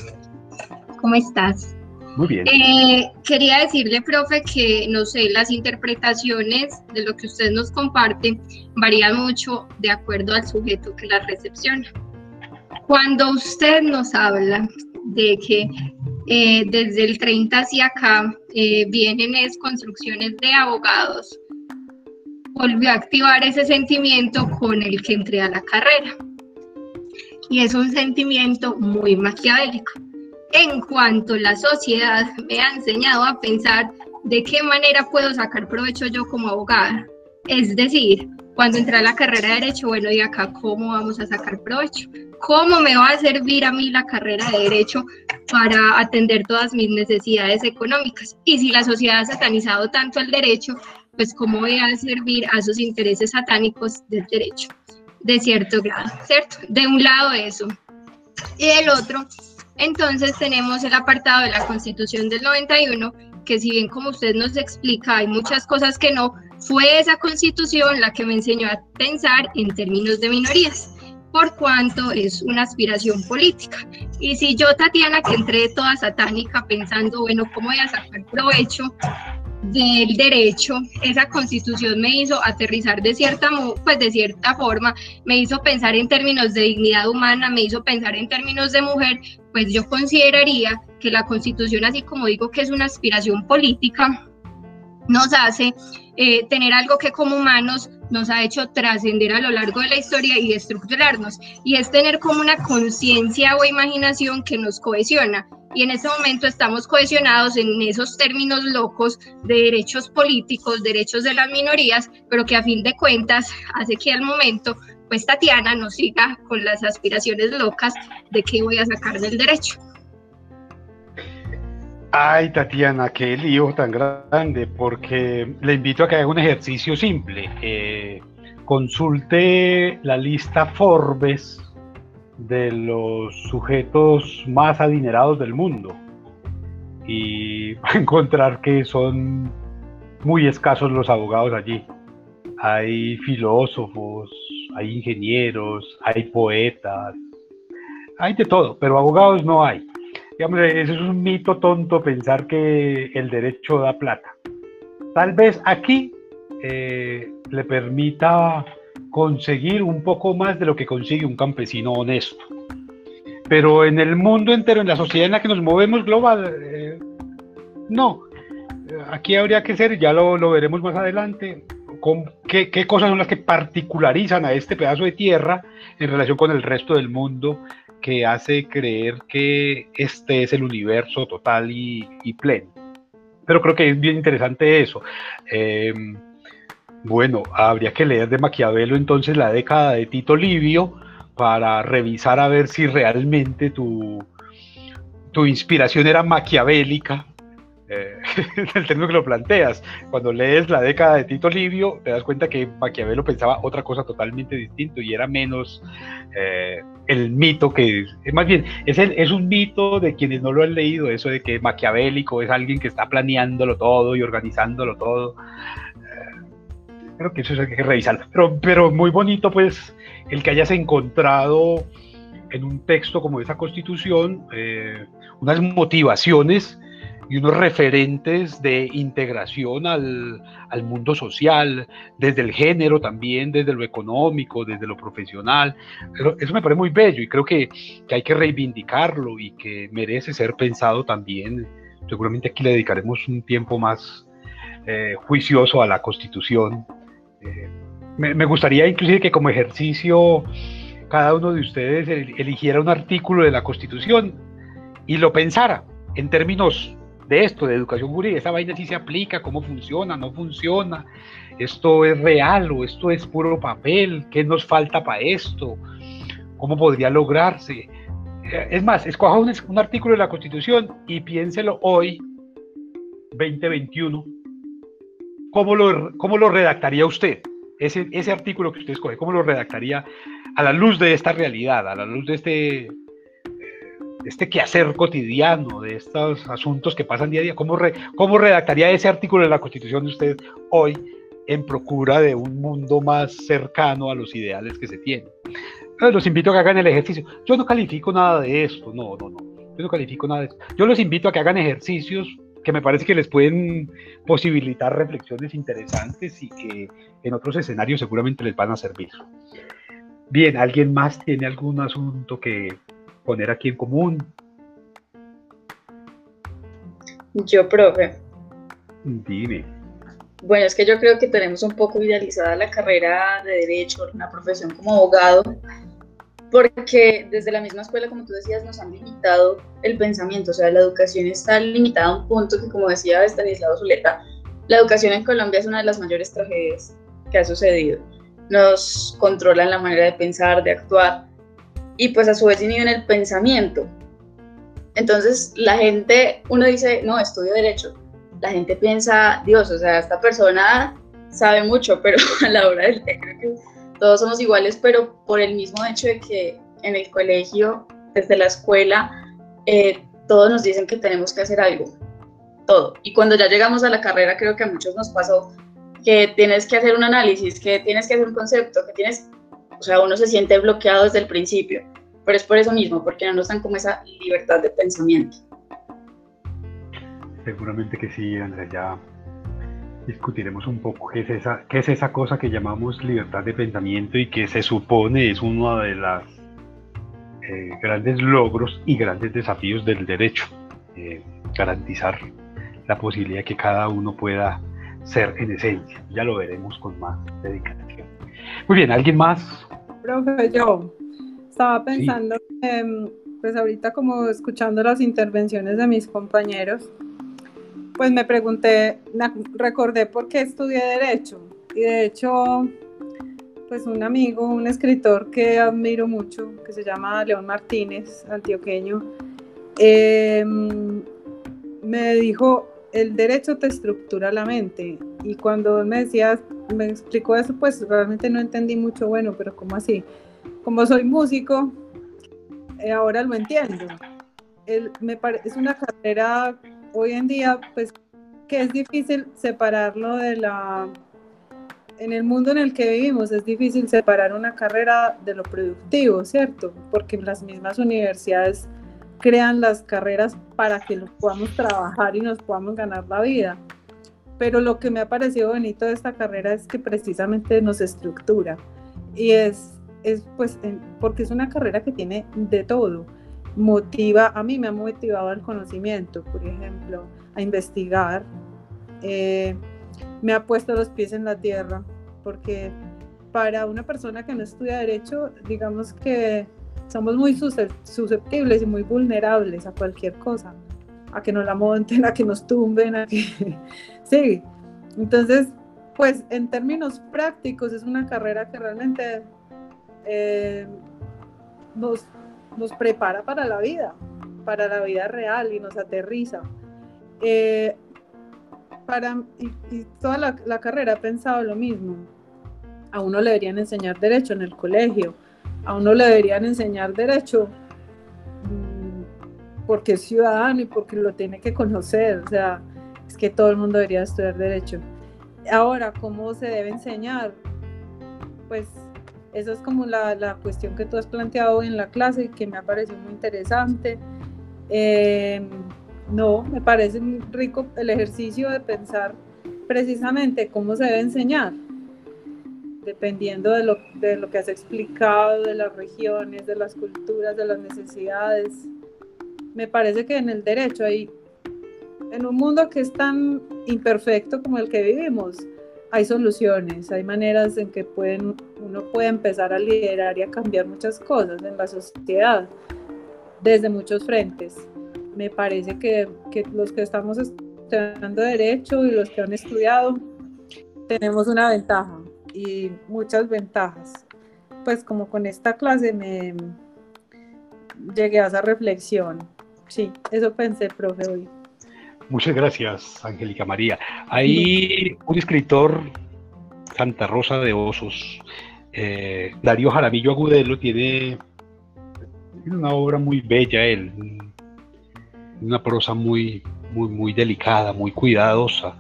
¿cómo estás?
Muy bien.
Eh, quería decirle, profe, que no sé, las interpretaciones de lo que usted nos comparte varían mucho de acuerdo al sujeto que las recepciona. Cuando usted nos habla de que eh, desde el 30 hacia acá eh, vienen es construcciones de abogados volvió a activar ese sentimiento con el que entré a la carrera. Y es un sentimiento muy maquiavélico. En cuanto la sociedad me ha enseñado a pensar de qué manera puedo sacar provecho yo como abogada. Es decir, cuando entré a la carrera de Derecho, bueno, y acá, ¿cómo vamos a sacar provecho? ¿Cómo me va a servir a mí la carrera de Derecho para atender todas mis necesidades económicas? Y si la sociedad ha satanizado tanto el derecho, pues cómo voy a servir a esos intereses satánicos del derecho, de cierto grado, ¿cierto? De un lado eso. Y del otro, entonces tenemos el apartado de la Constitución del 91, que si bien como usted nos explica, hay muchas cosas que no, fue esa constitución la que me enseñó a pensar en términos de minorías por cuanto es una aspiración política. Y si yo, Tatiana, que entré toda satánica pensando, bueno, ¿cómo voy a sacar provecho del derecho, esa constitución me hizo aterrizar de cierta, pues de cierta forma, me hizo pensar en términos de dignidad humana, me hizo pensar en términos de mujer, pues yo consideraría que la constitución, así como digo que es una aspiración política, nos hace eh, tener algo que como humanos nos ha hecho trascender a lo largo de la historia y estructurarnos, y es tener como una conciencia o imaginación que nos cohesiona. Y en ese momento estamos cohesionados en esos términos locos de derechos políticos, derechos de las minorías, pero que a fin de cuentas hace que al momento, pues Tatiana nos siga con las aspiraciones locas de qué voy a sacar del derecho.
Ay, Tatiana, qué lío tan grande, porque le invito a que haga un ejercicio simple. Consulte la lista Forbes de los sujetos más adinerados del mundo y va a encontrar que son muy escasos los abogados allí. Hay filósofos, hay ingenieros, hay poetas, hay de todo, pero abogados no hay. Digamos, eso es un mito tonto pensar que el derecho da plata. Tal vez aquí eh, le permita conseguir un poco más de lo que consigue un campesino honesto. Pero en el mundo entero, en la sociedad en la que nos movemos global, eh, no. Aquí habría que ser, ya lo, lo veremos más adelante, con qué, qué, cosas son las que particularizan a este pedazo de tierra en relación con el resto del mundo que hace creer que este es el universo total y, pleno. Pero creo que es bien interesante eso. Em, bueno, habría que leer de Maquiavelo entonces la década de Tito Livio para revisar a ver si realmente tu, tu inspiración era maquiavélica eh, el término que lo planteas. Cuando lees la década de Tito Livio, te das cuenta que Maquiavelo pensaba otra cosa totalmente distinta y era menos eh, el mito que, más bien, es, es un mito de quienes no lo han leído, eso de que Maquiavélico es alguien que está planeándolo todo y organizándolo todo. Creo que eso hay que revisarlo. Pero, pero muy bonito, pues, el que hayas encontrado en un texto como esa constitución eh, unas motivaciones y unos referentes de integración al, al, mundo social, desde el género también, desde lo económico, desde lo profesional. Eso me parece muy bello y creo que, que hay que reivindicarlo y que merece ser pensado también. Seguramente aquí le dedicaremos un tiempo más eh, juicioso a la constitución. Eh, me, gustaría inclusive que como ejercicio cada uno de ustedes eligiera un artículo de la constitución y lo pensara en términos de esto, de educación jurídica, esa vaina sí se aplica, cómo funciona, no funciona, esto es real o esto es puro papel, qué nos falta para esto, cómo podría lograrse. Es más, escoja un, un artículo de la Constitución y piénselo hoy, 2021, ¿cómo lo, cómo lo redactaría usted? Ese, ese artículo que usted escoge, ¿cómo lo redactaría a la luz de esta realidad, a la luz de este este quehacer cotidiano, de estos asuntos que pasan día a día, ¿cómo, ¿cómo redactaría ese artículo de la Constitución de usted hoy en procura de un mundo más cercano a los ideales que se tienen? los invito a que hagan el ejercicio. Yo no califico nada de esto, no, no, no. Yo no califico nada de esto. Yo los invito a que hagan ejercicios que me parece que les pueden posibilitar reflexiones interesantes y que en otros escenarios seguramente les van a servir. Bien, ¿alguien más tiene algún asunto que poner aquí en común?
Yo, profe.
Dime.
Bueno, es que yo creo que tenemos un poco idealizada la carrera de derecho, una profesión como abogado, porque desde la misma escuela, como tú decías, nos han limitado el pensamiento, o sea, la educación está limitada a un punto que, como decía Estanislao Zuleta, la educación en Colombia es una de las mayores tragedias que ha sucedido. Nos controlan la manera de pensar, de actuar, y pues a su vez inhiben el pensamiento. Entonces la gente, uno dice, no, estudio derecho. La gente piensa, Dios, o sea, esta persona sabe mucho, pero a la hora del creo que todos somos iguales, pero por el mismo hecho de que en el colegio, desde la escuela, eh, todos nos dicen que tenemos que hacer algo, todo. Y cuando ya llegamos a la carrera, creo que a muchos nos pasó que tienes que hacer un análisis, que tienes que hacer un concepto, que tienes o sea, uno se siente bloqueado desde el principio, pero es por eso mismo, porque no nos dan como esa libertad de pensamiento.
Seguramente que sí, Andrea, ya discutiremos un poco qué es esa, qué es esa cosa que llamamos libertad de pensamiento y que se supone es uno de los eh, grandes logros y grandes desafíos del derecho, eh, garantizar la posibilidad de que cada uno pueda ser en esencia. Ya lo veremos con más dedicación. Muy bien, ¿alguien más?
Profe, yo estaba pensando, pues ahorita como escuchando las intervenciones de mis compañeros, pues me pregunté, recordé por qué estudié Derecho. Y de hecho, pues un amigo, un escritor que admiro mucho, que se llama León Martínez, antioqueño, em, me dijo, el derecho te estructura la mente. Y cuando me decía, me explicó eso, pues realmente no entendí mucho, bueno, pero ¿cómo así? Como soy músico, eh, ahora lo entiendo. me es una carrera hoy en día, pues, que es difícil separarlo de la... En el mundo en el que vivimos es difícil separar una carrera de lo productivo, ¿cierto? Porque las mismas universidades crean las carreras para que los podamos trabajar y nos podamos ganar la vida pero lo que me ha parecido bonito de esta carrera es que precisamente nos estructura y es, es pues porque es una carrera que tiene de todo. Motiva, a mí me ha motivado al conocimiento, por ejemplo, a investigar. Eh, me ha puesto los pies en la tierra, porque para una persona que no estudia derecho, digamos que somos muy susceptibles y muy vulnerables a cualquier cosa a que nos la monten, a que nos tumben, a que... sí, entonces, pues en términos prácticos es una carrera que realmente eh, nos, nos, prepara para la vida, para la vida real y nos aterriza. Eh, para, y, toda la, la, carrera he pensado lo mismo. A uno le deberían enseñar derecho en el colegio, a uno le deberían enseñar derecho porque es ciudadano y porque lo tiene que conocer. O sea, es que todo el mundo debería estudiar derecho. Ahora, ¿cómo se debe enseñar? Pues esa es como la, la, cuestión que tú has planteado en la clase que me ha parecido muy interesante. Eh, no, me parece rico el ejercicio de pensar precisamente cómo se debe enseñar, dependiendo de lo, de lo que has explicado, de las regiones, de las culturas, de las necesidades. Me parece que en el derecho hay, en un mundo que es tan imperfecto como el que vivimos, hay soluciones, hay maneras en que pueden, uno puede empezar a liderar y a cambiar muchas cosas en la sociedad desde muchos frentes. Me parece que, que los que estamos estudiando derecho y los que han estudiado tenemos una ventaja y muchas ventajas. Pues como con esta clase me llegué a esa reflexión. Sí, eso pensé, profe, hoy.
Muchas gracias, Angélica María. Hay un escritor, Santa Rosa de Osos, eh, Darío Jaramillo Agudelo, tiene, una obra muy bella, él, una prosa muy, muy, muy delicada, muy cuidadosa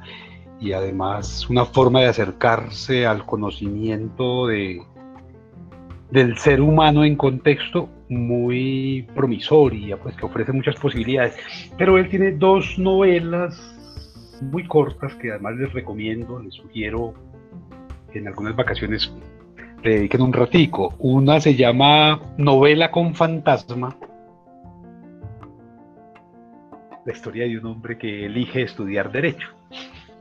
y además una forma de acercarse al conocimiento de, del ser humano en contexto muy promisoria, pues que ofrece muchas posibilidades. Pero él tiene dos novelas muy cortas que además les recomiendo, les sugiero que en algunas vacaciones le dediquen un ratico. Una se llama Novela con fantasma. La historia de un hombre que elige estudiar derecho.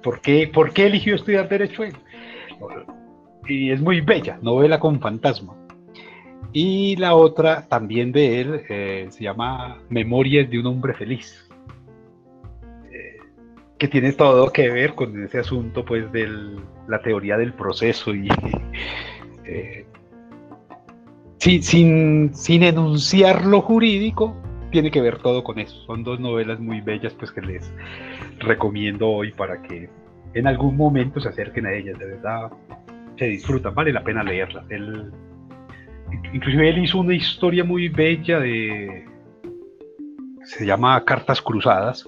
¿Por qué, ¿Por qué eligió estudiar derecho él? Y es muy bella, novela con fantasma. Y la otra, también de él, eh, se llama Memorias de un hombre feliz, eh, que tiene todo que ver con ese asunto pues de la teoría del proceso y eh, sin, sin enunciar lo jurídico, tiene que ver todo con eso. Son dos novelas muy bellas pues que les recomiendo hoy para que en algún momento se acerquen a ellas, de verdad se disfrutan, vale la pena leerlas. Inclusive él hizo una historia muy bella de, se llama Cartas Cruzadas,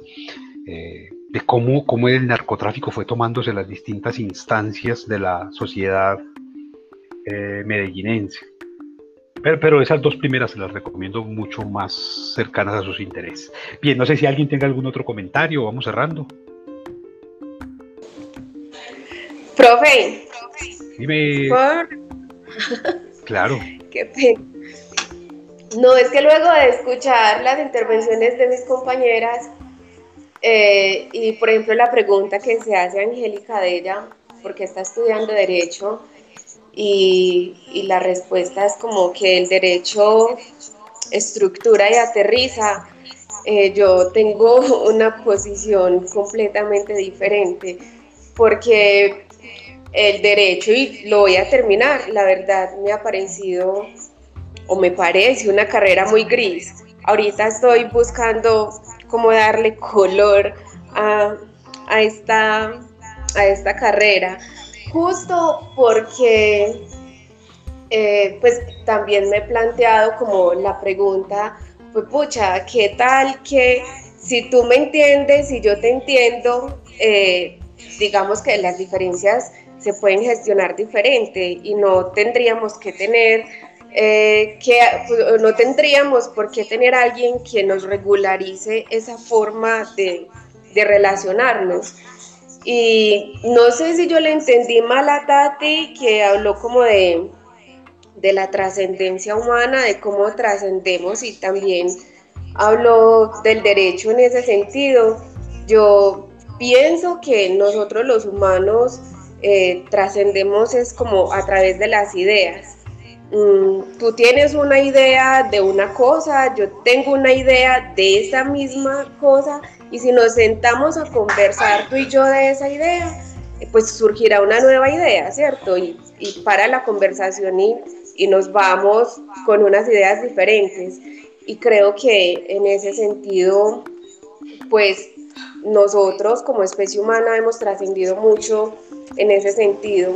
eh, de cómo, cómo el narcotráfico fue tomándose las distintas instancias de la sociedad eh, medellinense. Pero, pero, esas dos primeras se las recomiendo mucho más cercanas a sus intereses. Bien, no sé si alguien tenga algún otro comentario, vamos cerrando.
Profe.
Dime. Claro.
No, es que luego de escuchar las intervenciones de mis compañeras eh, y, por ejemplo, la pregunta que se hace Angélica de ella, porque está estudiando Derecho, y, la respuesta es como que el derecho estructura y aterriza, eh, yo tengo una posición completamente diferente, porque el derecho, y lo voy a terminar, la verdad me ha parecido o me parece una carrera muy gris. Ahorita estoy buscando cómo darle color a, esta, a esta carrera, justo porque eh, pues también me he planteado como la pregunta, pues pucha, ¿qué tal que si tú me entiendes y yo te entiendo, eh, digamos que las diferencias se pueden gestionar diferente y no tendríamos que tener eh, que pues, no tendríamos por qué tener alguien que nos regularice esa forma de, de, relacionarnos. Y no sé si yo le entendí mal a Tati, que habló como de, de la trascendencia humana, de cómo trascendemos y también habló del derecho en ese sentido. Yo pienso que nosotros los humanos eh, trascendemos es como a través de las ideas. Mm, tú tienes una idea de una cosa, yo tengo una idea de esa misma cosa y si nos sentamos a conversar tú y yo de esa idea, pues surgirá una nueva idea, ¿cierto? Y, para la conversación y, y nos vamos con unas ideas diferentes. Y creo que en ese sentido, pues nosotros como especie humana hemos trascendido mucho en ese sentido.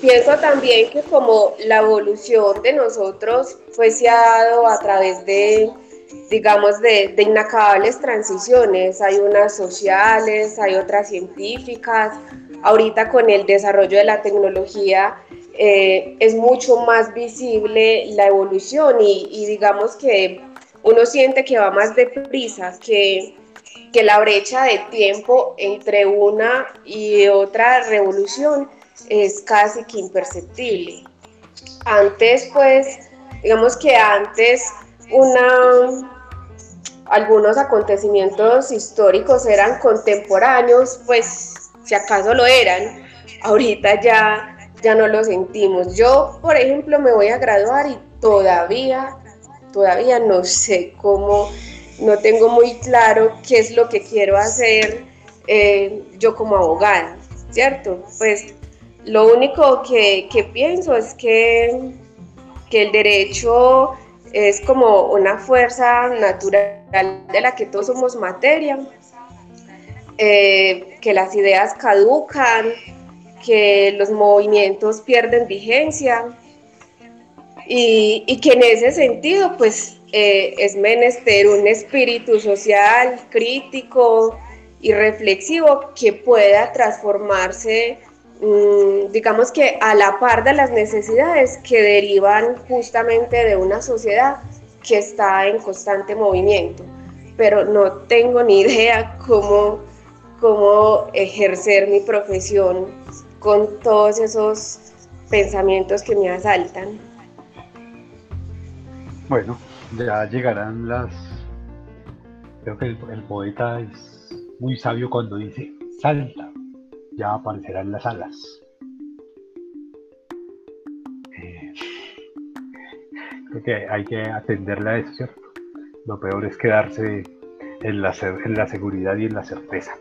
Pienso también que como la evolución de nosotros fue se ha dado a través de, digamos, de, inacabables transiciones. Hay unas sociales, hay otras científicas. Ahorita con el desarrollo de la tecnología eh, es mucho más visible la evolución y, y, digamos que uno siente que va más deprisa, que, que la brecha de tiempo entre una y otra revolución es casi que imperceptible. Antes, pues, digamos que antes algunos acontecimientos históricos eran contemporáneos, pues si acaso lo eran, ahorita ya, ya no lo sentimos. Yo, por ejemplo, me voy a graduar y todavía, todavía no sé cómo, no tengo muy claro qué es lo que quiero hacer eh, yo como abogada, ¿cierto? Pues lo único que, pienso es que, que, el derecho es como una fuerza natural de la que todos somos materia, eh, que las ideas caducan, que los movimientos pierden vigencia y, que en ese sentido pues eh, es menester un espíritu social, crítico y reflexivo que pueda transformarse Mm, digamos que a la par de las necesidades que derivan justamente de una sociedad que está en constante movimiento. Pero no tengo ni idea cómo, cómo ejercer mi profesión con todos esos pensamientos que me asaltan.
Bueno, ya llegarán las... Creo que el, poeta es muy sabio cuando dice, salta, ya aparecerán las alas. Eh, creo que hay que atenderle a eso, ¿cierto? Lo peor es quedarse en la, en la seguridad y en la certeza.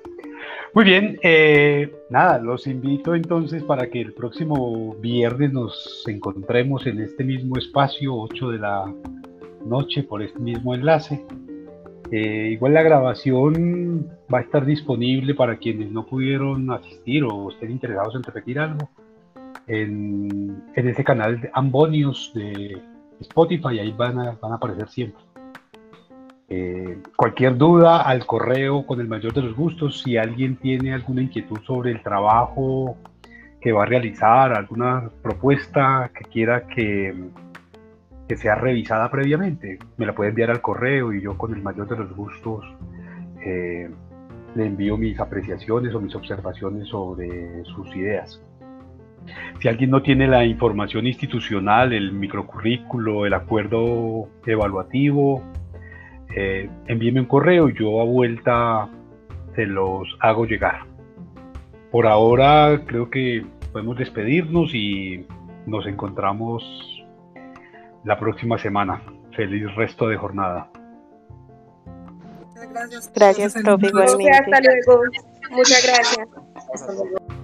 Muy bien, eh, nada, los invito entonces para que el próximo viernes nos encontremos en este mismo espacio, 8 de la noche, por este mismo enlace. Eh, igual la grabación va a estar disponible para quienes no pudieron asistir o estén interesados en repetir algo en, ese canal de Ambonius de Spotify, ahí van a, van a aparecer siempre. Eh, cualquier duda al correo con el mayor de los gustos, si alguien tiene alguna inquietud sobre el trabajo que va a realizar, alguna propuesta que quiera que que sea revisada previamente. Me la puede enviar al correo y yo con el mayor de los gustos eh, le envío mis apreciaciones o mis observaciones sobre sus ideas. Si alguien no tiene la información institucional, el microcurrículo, el acuerdo evaluativo, eh, envíeme un correo y yo a vuelta se los hago llegar. Por ahora creo que podemos despedirnos y nos encontramos la próxima semana. Feliz resto de jornada.
Muchas gracias.
Gracias, profe.
Hasta luego. Muchas gracias.